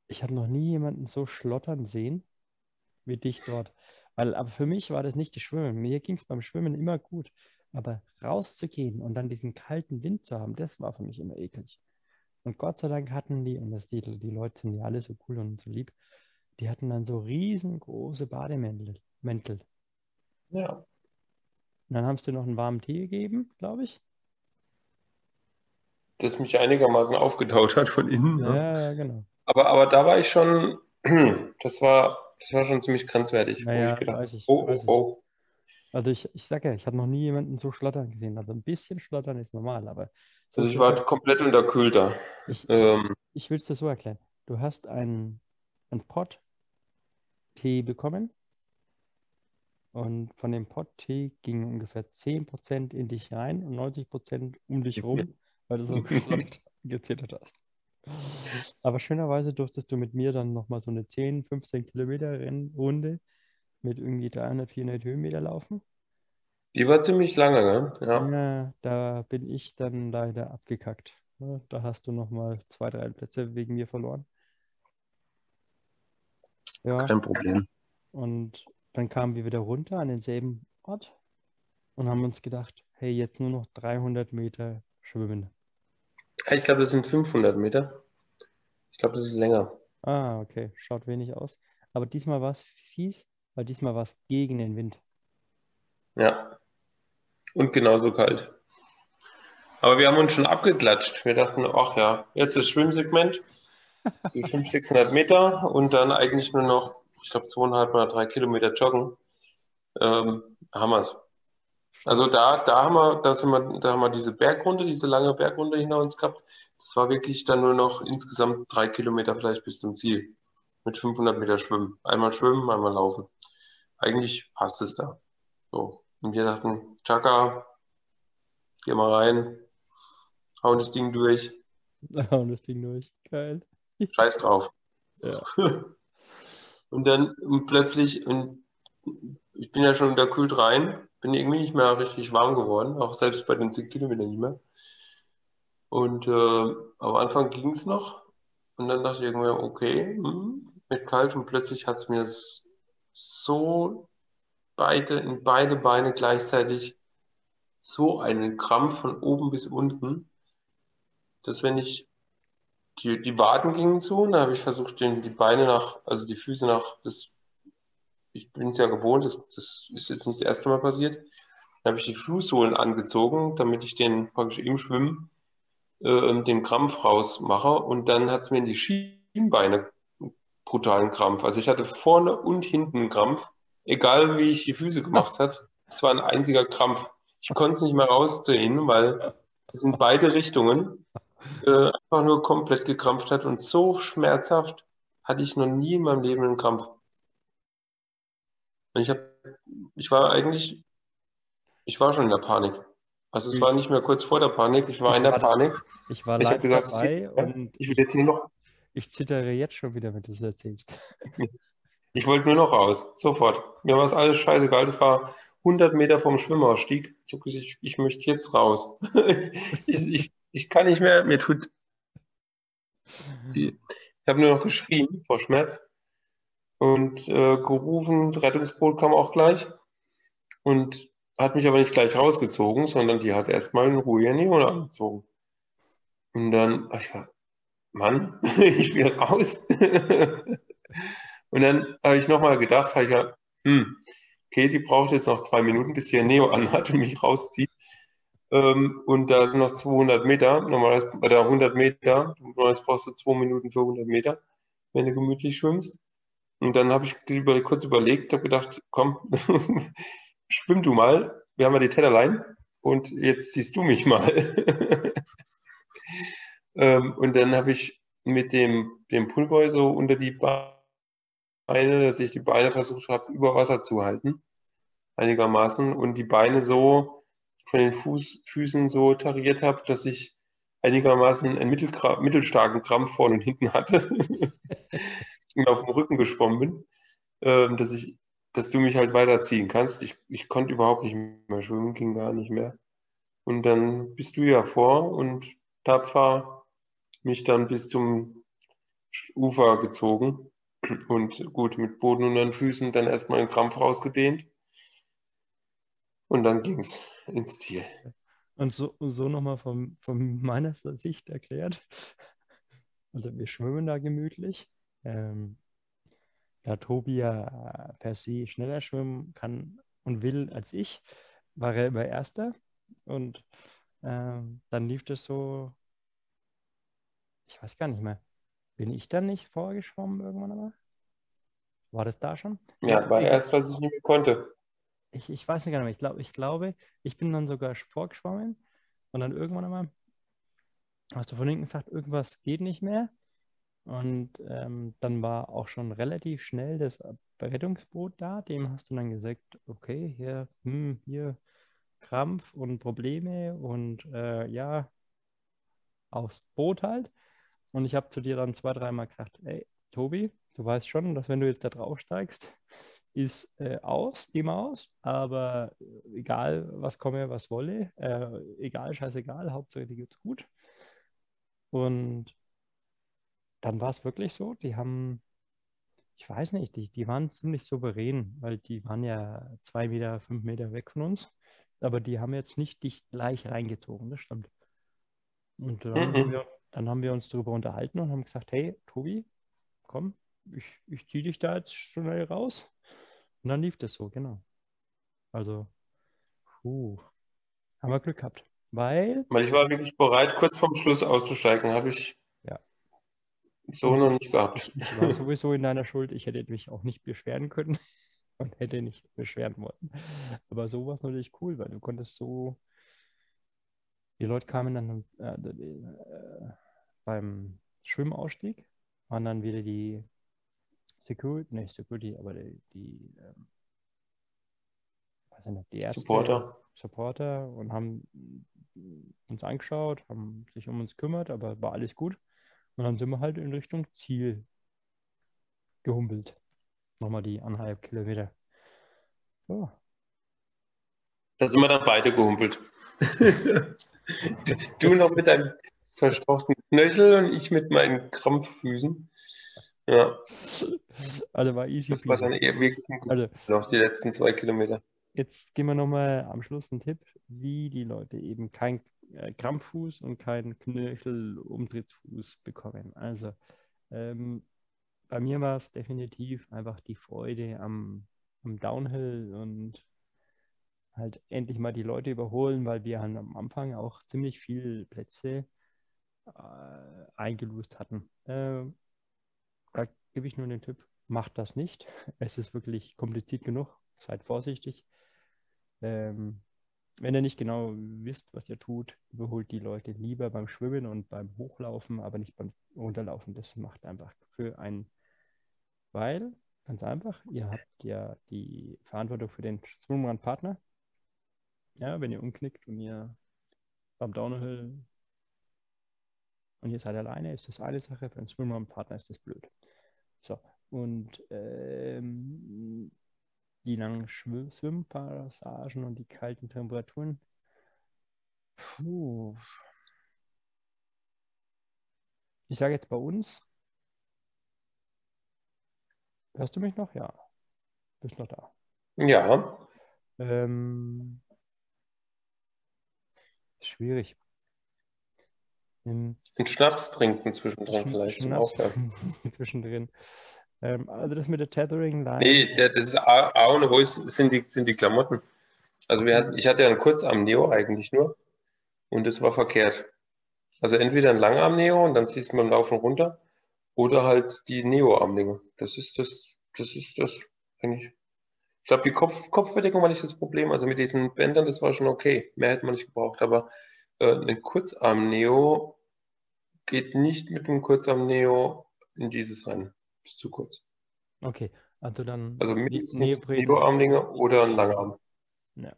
ich habe noch nie jemanden so schlottern sehen wie dich dort. Weil, aber für mich war das nicht das Schwimmen. Mir ging es beim Schwimmen immer gut. Aber rauszugehen und dann diesen kalten Wind zu haben, das war für mich immer eklig. Und Gott sei Dank hatten die, und das, die, die Leute sind ja alle so cool und so lieb, die hatten dann so riesengroße Bademäntel. Mäntel. Ja. Und dann haben sie dir noch einen warmen Tee gegeben, glaube ich. Das mich einigermaßen aufgetaut hat von innen. Ja. Ja, ja, genau. Aber, aber da war ich schon, <clears throat> das war, das war schon ziemlich grenzwertig, wo Ja, ja, ich gedacht weiß habe, ich, oh, oh, oh. Also ich, ich sage ja, ich habe noch nie jemanden so schlottern gesehen. Also ein bisschen schlottern ist normal, aber so Also ich war komplett unterkühlt da. ich, Ähm, ich will es dir so erklären. Du hast einen, einen Pott Tee bekommen und von dem Pott Tee ging ungefähr 10% in dich rein und 90% um dich rum, weil du so <laughs> gezittert hast. Aber schönerweise durftest du mit mir dann nochmal so eine 10, 15 Kilometer Rennrunde mit irgendwie 300, 400 Höhenmeter laufen. die war ziemlich lange, ne? Ja. Ja, da bin ich dann leider abgekackt. Ja, Da hast du nochmal zwei, drei Plätze wegen mir verloren. Ja, Kein Problem. und dann kamen wir wieder runter an denselben Ort und haben uns gedacht, hey, jetzt nur noch 300 Meter schwimmen. Ich glaube, das sind 500 Meter. Ich glaube, das ist länger. Ah, okay, schaut wenig aus. Aber diesmal war es fies, weil diesmal war es gegen den Wind. Ja. Und genauso kalt. Aber wir haben uns schon abgeklatscht. Wir dachten, ach ja, jetzt das Schwimmsegment, die <laughs> 500, 600 Meter und dann eigentlich nur noch, ich glaube, zweieinhalb oder drei Kilometer joggen. Ähm, es. Also da, da haben wir, da sind wir, da haben wir diese Bergrunde, diese lange Bergrunde hinter uns gehabt. Das war wirklich dann nur noch insgesamt drei Kilometer vielleicht bis zum Ziel. Mit 500 Meter Schwimmen. Einmal schwimmen, einmal laufen. Eigentlich passt es da. So. Und wir dachten, Chaka, geh mal rein, hauen das Ding durch, <laughs> Und das Ding durch. Geil. <laughs> scheiß drauf. Ja. <laughs> Und dann und plötzlich, und ich bin ja schon unterkühlt rein, bin irgendwie nicht mehr richtig warm geworden, auch selbst bei den 10 Kilometern nicht mehr. Und äh, am Anfang ging es noch. Und dann dachte ich irgendwie, okay, hm, mit kalt. Und plötzlich hat es mir so beide, in beide Beine gleichzeitig so einen Krampf von oben bis unten, dass wenn ich die, die Waden gingen zu, da habe ich versucht, den, die Beine nach, also die Füße nach, das, ich bin es ja gewohnt, das, das ist jetzt nicht das erste Mal passiert. Dann habe ich die Fußsohlen angezogen, damit ich den praktisch im Schwimmen äh, den Krampf rausmache. Und dann hat es mir in die Schienbeine brutalen Krampf. Also ich hatte vorne und hinten einen Krampf, egal wie ich die Füße gemacht habe. Es war ein einziger Krampf. Ich konnte es nicht mehr rausdrehen, weil es in beide Richtungen äh, einfach nur komplett gekrampft hat und so schmerzhaft hatte ich noch nie in meinem Leben einen Krampf. Und ich habe, ich war eigentlich, ich war schon in der Panik. Also es war nicht mehr kurz vor der Panik, ich war Ich in der war das- Panik. Ich war Ich live gesagt, es dabei und Ich will jetzt nur noch, ich zittere jetzt schon wieder, wenn du es erzählst. <laughs> ich wollte nur noch raus, sofort. Mir war es alles scheißegal. Das war 100 Meter vom Schwimmausstieg. Ich habe gesagt, ich, ich möchte jetzt raus. <laughs> ich, ich, ich kann nicht mehr, mir tut. <laughs> Ich habe nur noch geschrien vor Schmerz und äh, gerufen. Rettungsboot kam auch gleich und hat mich aber nicht gleich rausgezogen, sondern die hat erstmal in Ruhe ihren Neon angezogen. Und dann, ach ja, Mann, <laughs> ich will raus. <laughs> Und dann habe ich nochmal gedacht, habe ich ja, hm, okay, die braucht jetzt noch zwei Minuten, bis sie ihr Neo anhat und mich rauszieht. Ähm, und da sind noch 200 Meter, normalerweise, oder 100 Meter, normalerweise brauchst du zwei Minuten für 100 Meter, wenn du gemütlich schwimmst. Und dann habe ich über, kurz überlegt, habe gedacht, komm, <laughs> schwimm du mal, wir haben ja die Tellerlein und jetzt ziehst du mich mal. <laughs> ähm, und dann habe ich mit dem, dem Pullboy so unter die Beine, dass ich die Beine versucht habe, über Wasser zu halten, einigermaßen, und die Beine so von den Fuß, Füßen so tariert habe, dass ich einigermaßen einen mittelstarken Krampf vorne und hinten hatte <laughs> und auf dem Rücken geschwommen bin, ähm, dass ich, dass du mich halt weiterziehen kannst. Ich, ich konnte überhaupt nicht mehr schwimmen, ging gar nicht mehr. Und dann bist du ja vor und tapfer mich dann bis zum Ufer gezogen und gut mit Boden unter den Füßen dann erstmal einen Krampf rausgedehnt. Und dann ging es ins Ziel. Und so, so nochmal von meiner Sicht erklärt. Also wir schwimmen da gemütlich. Ähm, da Tobi ja per se schneller schwimmen kann und will als ich, war er immer Erster. Und ähm, dann lief das so, ich weiß gar nicht mehr. Bin ich dann nicht vorgeschwommen irgendwann einmal? War das da schon? Ja, war erst, als ich nicht mehr konnte. Ich, ich weiß nicht genau mehr. Ich, glaub, ich glaube, ich bin dann sogar vorgeschwommen und dann irgendwann einmal hast du von hinten gesagt, irgendwas geht nicht mehr. Und ähm, dann war auch schon relativ schnell das Rettungsboot da. Dem hast du dann gesagt, okay, hier, hm, hier Krampf und Probleme und äh, ja, aufs Boot halt. Und ich habe zu dir dann zwei, dreimal gesagt, ey, Tobi, du weißt schon, dass wenn du jetzt da drauf steigst, ist äh, aus, die Maus, aber egal, was komme, was wolle, äh, egal, scheißegal, Hauptsache, die geht's gut. Und dann war es wirklich so, die haben, ich weiß nicht, die, die waren ziemlich souverän, weil die waren ja zwei Meter, fünf Meter weg von uns, aber die haben jetzt nicht dich gleich reingezogen, das stimmt. Und dann, Mhm. haben wir, dann haben wir uns darüber unterhalten und haben gesagt, hey, Tobi, komm, ich, ich ziehe dich da jetzt schnell raus. Und dann lief das so, genau. Also, puh, haben wir Glück gehabt. Weil, Weil ich war wirklich bereit, kurz vorm Schluss auszusteigen. Habe ich. So noch nicht gehabt. ich war sowieso in deiner Schuld, ich hätte mich auch nicht beschweren können <laughs> und hätte nicht beschweren wollen. Aber so war es natürlich cool, weil du konntest so, die Leute kamen dann äh, äh, beim Schwimmausstieg, waren dann wieder die Security, nicht Security, aber die, die ähm, ich nicht, die Ärzte, Supporter. Supporter und haben uns angeschaut, haben sich um uns gekümmert, aber war alles gut. Und dann sind wir halt in Richtung Ziel gehumpelt. Nochmal die anderthalb Kilometer. So. Da sind wir dann beide gehumpelt. <laughs> du noch mit deinem verstauchten Knöchel und ich mit meinen Krampffüßen. Ja, Also war easy das war dann eher wirklich Also noch die letzten zwei Kilometer. jetzt geben wir nochmal am Schluss einen Tipp, wie die Leute eben kein Krampffuß und keinen Knöchelumtrittsfuß bekommen. Also ähm, bei mir war es definitiv einfach die Freude am, am Downhill und halt endlich mal die Leute überholen, weil wir halt am Anfang auch ziemlich viele Plätze äh, eingelöst hatten. Äh, da gebe ich nur den Tipp, macht das nicht. <laughs> Es ist wirklich kompliziert genug. Seid vorsichtig. Ähm, wenn ihr nicht genau wisst, was ihr tut, überholt die Leute lieber beim Schwimmen und beim Hochlaufen, aber nicht beim Runterlaufen. Das macht einfach für einen, weil, ganz einfach, ihr habt ja die Verantwortung für den Swimrun-Partner. Ja, wenn ihr umknickt und ihr beim Downhill und ihr seid alleine, ist das eine Sache, für einen Swimrun-Partner ist das blöd. So, und ähm, die langen Schwimm Schwimmpassagen und die kalten Temperaturen. Puh. Ich sage jetzt bei uns. Hörst du mich noch? Ja. Bist noch da. Ja, Ähm, schwierig. Einen Schnaps trinken zwischendrin vielleicht zum Schnaps Aufhören. <laughs> zwischendrin. Ähm, also das mit der Tethering Line. Nee, das ist A, A und O ist, sind, die, sind die Klamotten. Also wir hatten, ich hatte ja einen Kurzarm-Neo eigentlich nur und das war verkehrt. Also entweder ein Langarm-Neo und dann ziehst du beim Laufen runter oder halt die Neo-Armlinge. Das ist das, das ist das eigentlich. Ich glaube, die Kopf, Kopfbedeckung war nicht das Problem. Also mit diesen Bändern, das war schon okay. Mehr hätte man nicht gebraucht. Aber äh, ein Kurzarm-Neo geht nicht mit einem Kurzarm-Neo in dieses Rennen. Ist zu kurz. Okay, also dann Also mindestens Neopren. Neo-Armlinge oder ein Langarm. Ja.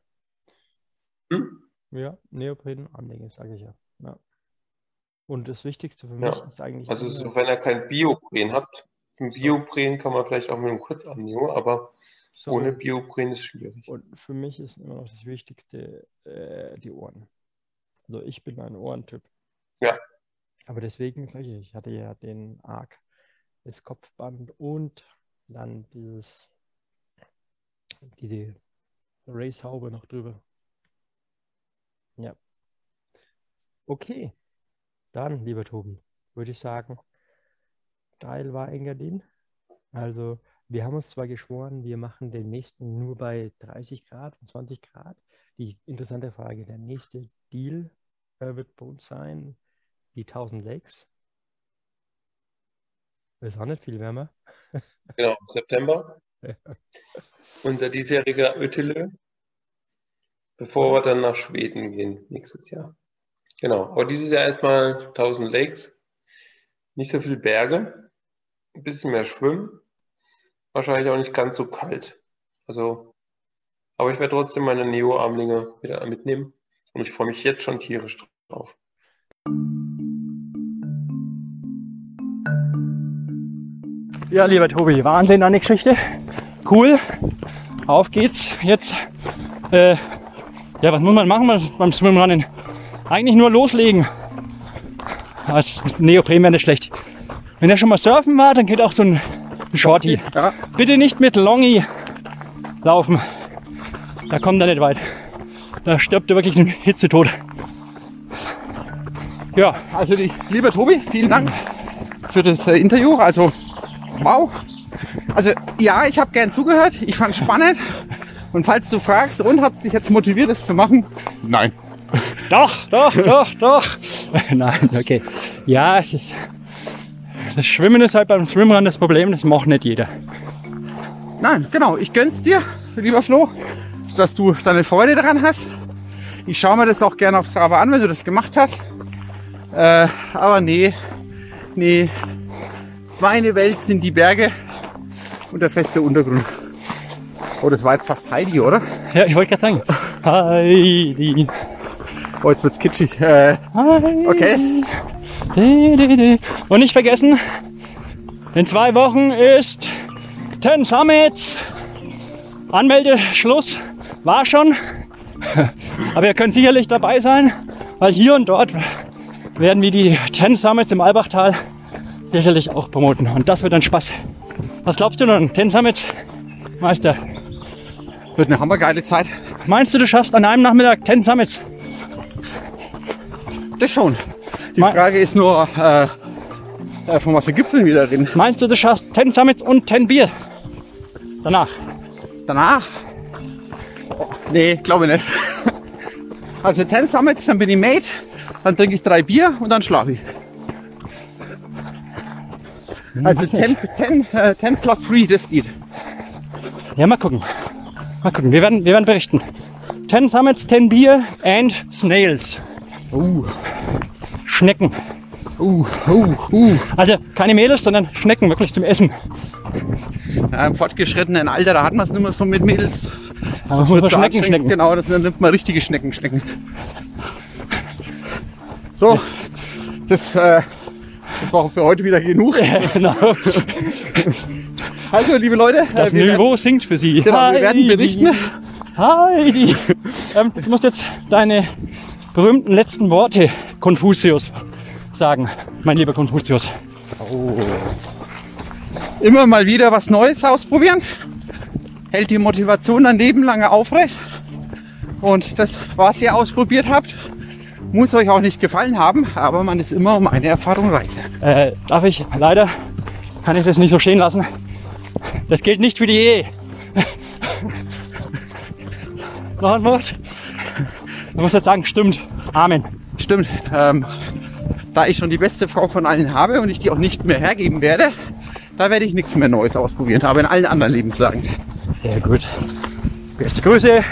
Hm? Ja, Neopren Armlinge, sage ich ja. ja. Und das Wichtigste für Ja. mich ist eigentlich. Also so, wenn ihr kein Biopren habt, ein Biopren kann man vielleicht auch mit einem Kurzanio, aber sorry. ohne Biopren ist schwierig. Und für mich ist immer noch das Wichtigste äh, die Ohren. Also ich bin ein Ohrentyp. Ja. Aber deswegen sage ich, ich hatte ja den Arc, das Kopfband und dann dieses, diese Race-Haube noch drüber. Ja. Okay. Dann, lieber Tobi, würde ich sagen, geil war Engadin. Also, wir haben uns zwar geschworen, wir machen den nächsten nur bei 30 Grad und 20 Grad. Die interessante Frage, der nächste Deal äh, wird bei uns sein, die 1000 Lakes. Ist auch nicht viel wärmer. Genau, im September. Ja. Unser diesjähriger Ötele, bevor wir dann nach Schweden gehen nächstes Jahr. Genau, aber dieses Jahr erstmal 1000 Lakes, nicht so viele Berge, ein bisschen mehr Schwimmen, wahrscheinlich auch nicht ganz so kalt. Also, aber ich werde trotzdem meine Neo-Armlinge wieder mitnehmen und ich freue mich jetzt schon tierisch drauf. Ja, lieber Tobi, Wahnsinn deine Geschichte. Cool. Auf geht's. Jetzt, äh, ja, was muss man machen beim- Swimrunnen? Eigentlich nur loslegen. Als Neopren wäre nicht schlecht. Wenn er schon mal surfen war, dann geht auch so ein Shorty. Ja, Bitte nicht mit Longi laufen. Da kommt er nicht weit. Da stirbt er wirklich einen Hitzetod. Ja, also lieber Tobi, vielen Dank für das äh, Interview. Also, wow. Also, ja, ich habe gern zugehört. Ich fand spannend. Und falls du fragst, und hat es dich jetzt motiviert, das zu machen? Nein. Doch, doch, doch, doch. <laughs> Nein, okay. Ja, es ist. Das Schwimmen ist halt beim Swimrun das Problem, das macht nicht jeder. Nein, genau. Ich gönn's dir, lieber Flo, dass du deine Freude daran hast. Ich schaue mir das auch gerne auf Strava an, wenn du das gemacht hast. Äh, aber nee, nee. Meine Welt sind die Berge und der feste Untergrund. Oh, das war jetzt fast Heidi, oder? Ja, ich wollte gerade sagen. Heidi. Oh, jetzt wird's kitschig. Äh, Heidi. Okay. Und nicht vergessen, in zwei Wochen ist Ten Summits. Anmeldeschluss war schon. Aber ihr könnt sicherlich dabei sein, weil hier und dort werden wir die Ten Summits im Albachtal sicherlich auch promoten. Und das wird dann Spaß. Was glaubst du denn? Ten Summits, Meister. wird eine hammergeile Zeit. Meinst du, du schaffst an einem Nachmittag Ten Summits? Das schon. Die Ma- Frage ist nur, äh, äh, von was für Gipfeln wir da reden. Meinst du, du schaffst Ten Summits und Ten Bier? Danach. Danach? Oh, nee, glaube ich nicht. <laughs> Also 10 Summits, dann bin ich Mate, dann trinke ich drei Bier und dann schlafe ich. Also 10, 10, äh, 10 plus 3, das geht. Ja, mal gucken. Mal gucken. Wir werden, wir werden berichten. 10 Summits, 10 Bier and Snails. Uh, Schnecken. uh, uh, uh. Also keine Mädels, sondern Schnecken wirklich zum Essen. Ja, Im fortgeschrittenen Alter, da hat man es nicht mehr so mit Mädels. Aber muss man Zu Schnecken schnecken. Genau, das nimmt man richtige Schnecken, Schnecken. So, das, äh, das war für heute wieder genug. genau. Also, liebe Leute, Das äh, wir werden, Niveau sinkt für Sie. genau, wir werden berichten. Heidi. Ähm, du musst jetzt deine berühmten letzten Worte Konfuzius sagen, mein lieber Konfuzius. Immer mal wieder was Neues ausprobieren. Hält die Motivation ein Leben lang aufrecht. Und das, was ihr ausprobiert habt, muss euch auch nicht gefallen haben, aber man ist immer um eine Erfahrung reich. Äh, darf ich leider, kann ich das nicht so stehen lassen. Das gilt nicht für die Ehe. <laughs> Noch ein Wort? Man muss jetzt sagen, stimmt. Amen. Stimmt. Ähm, da ich schon die beste Frau von allen habe und ich die auch nicht mehr hergeben werde, da werde ich nichts mehr Neues ausprobieren, aber in allen anderen Lebenslagen. Sehr gut. Beste Grüße.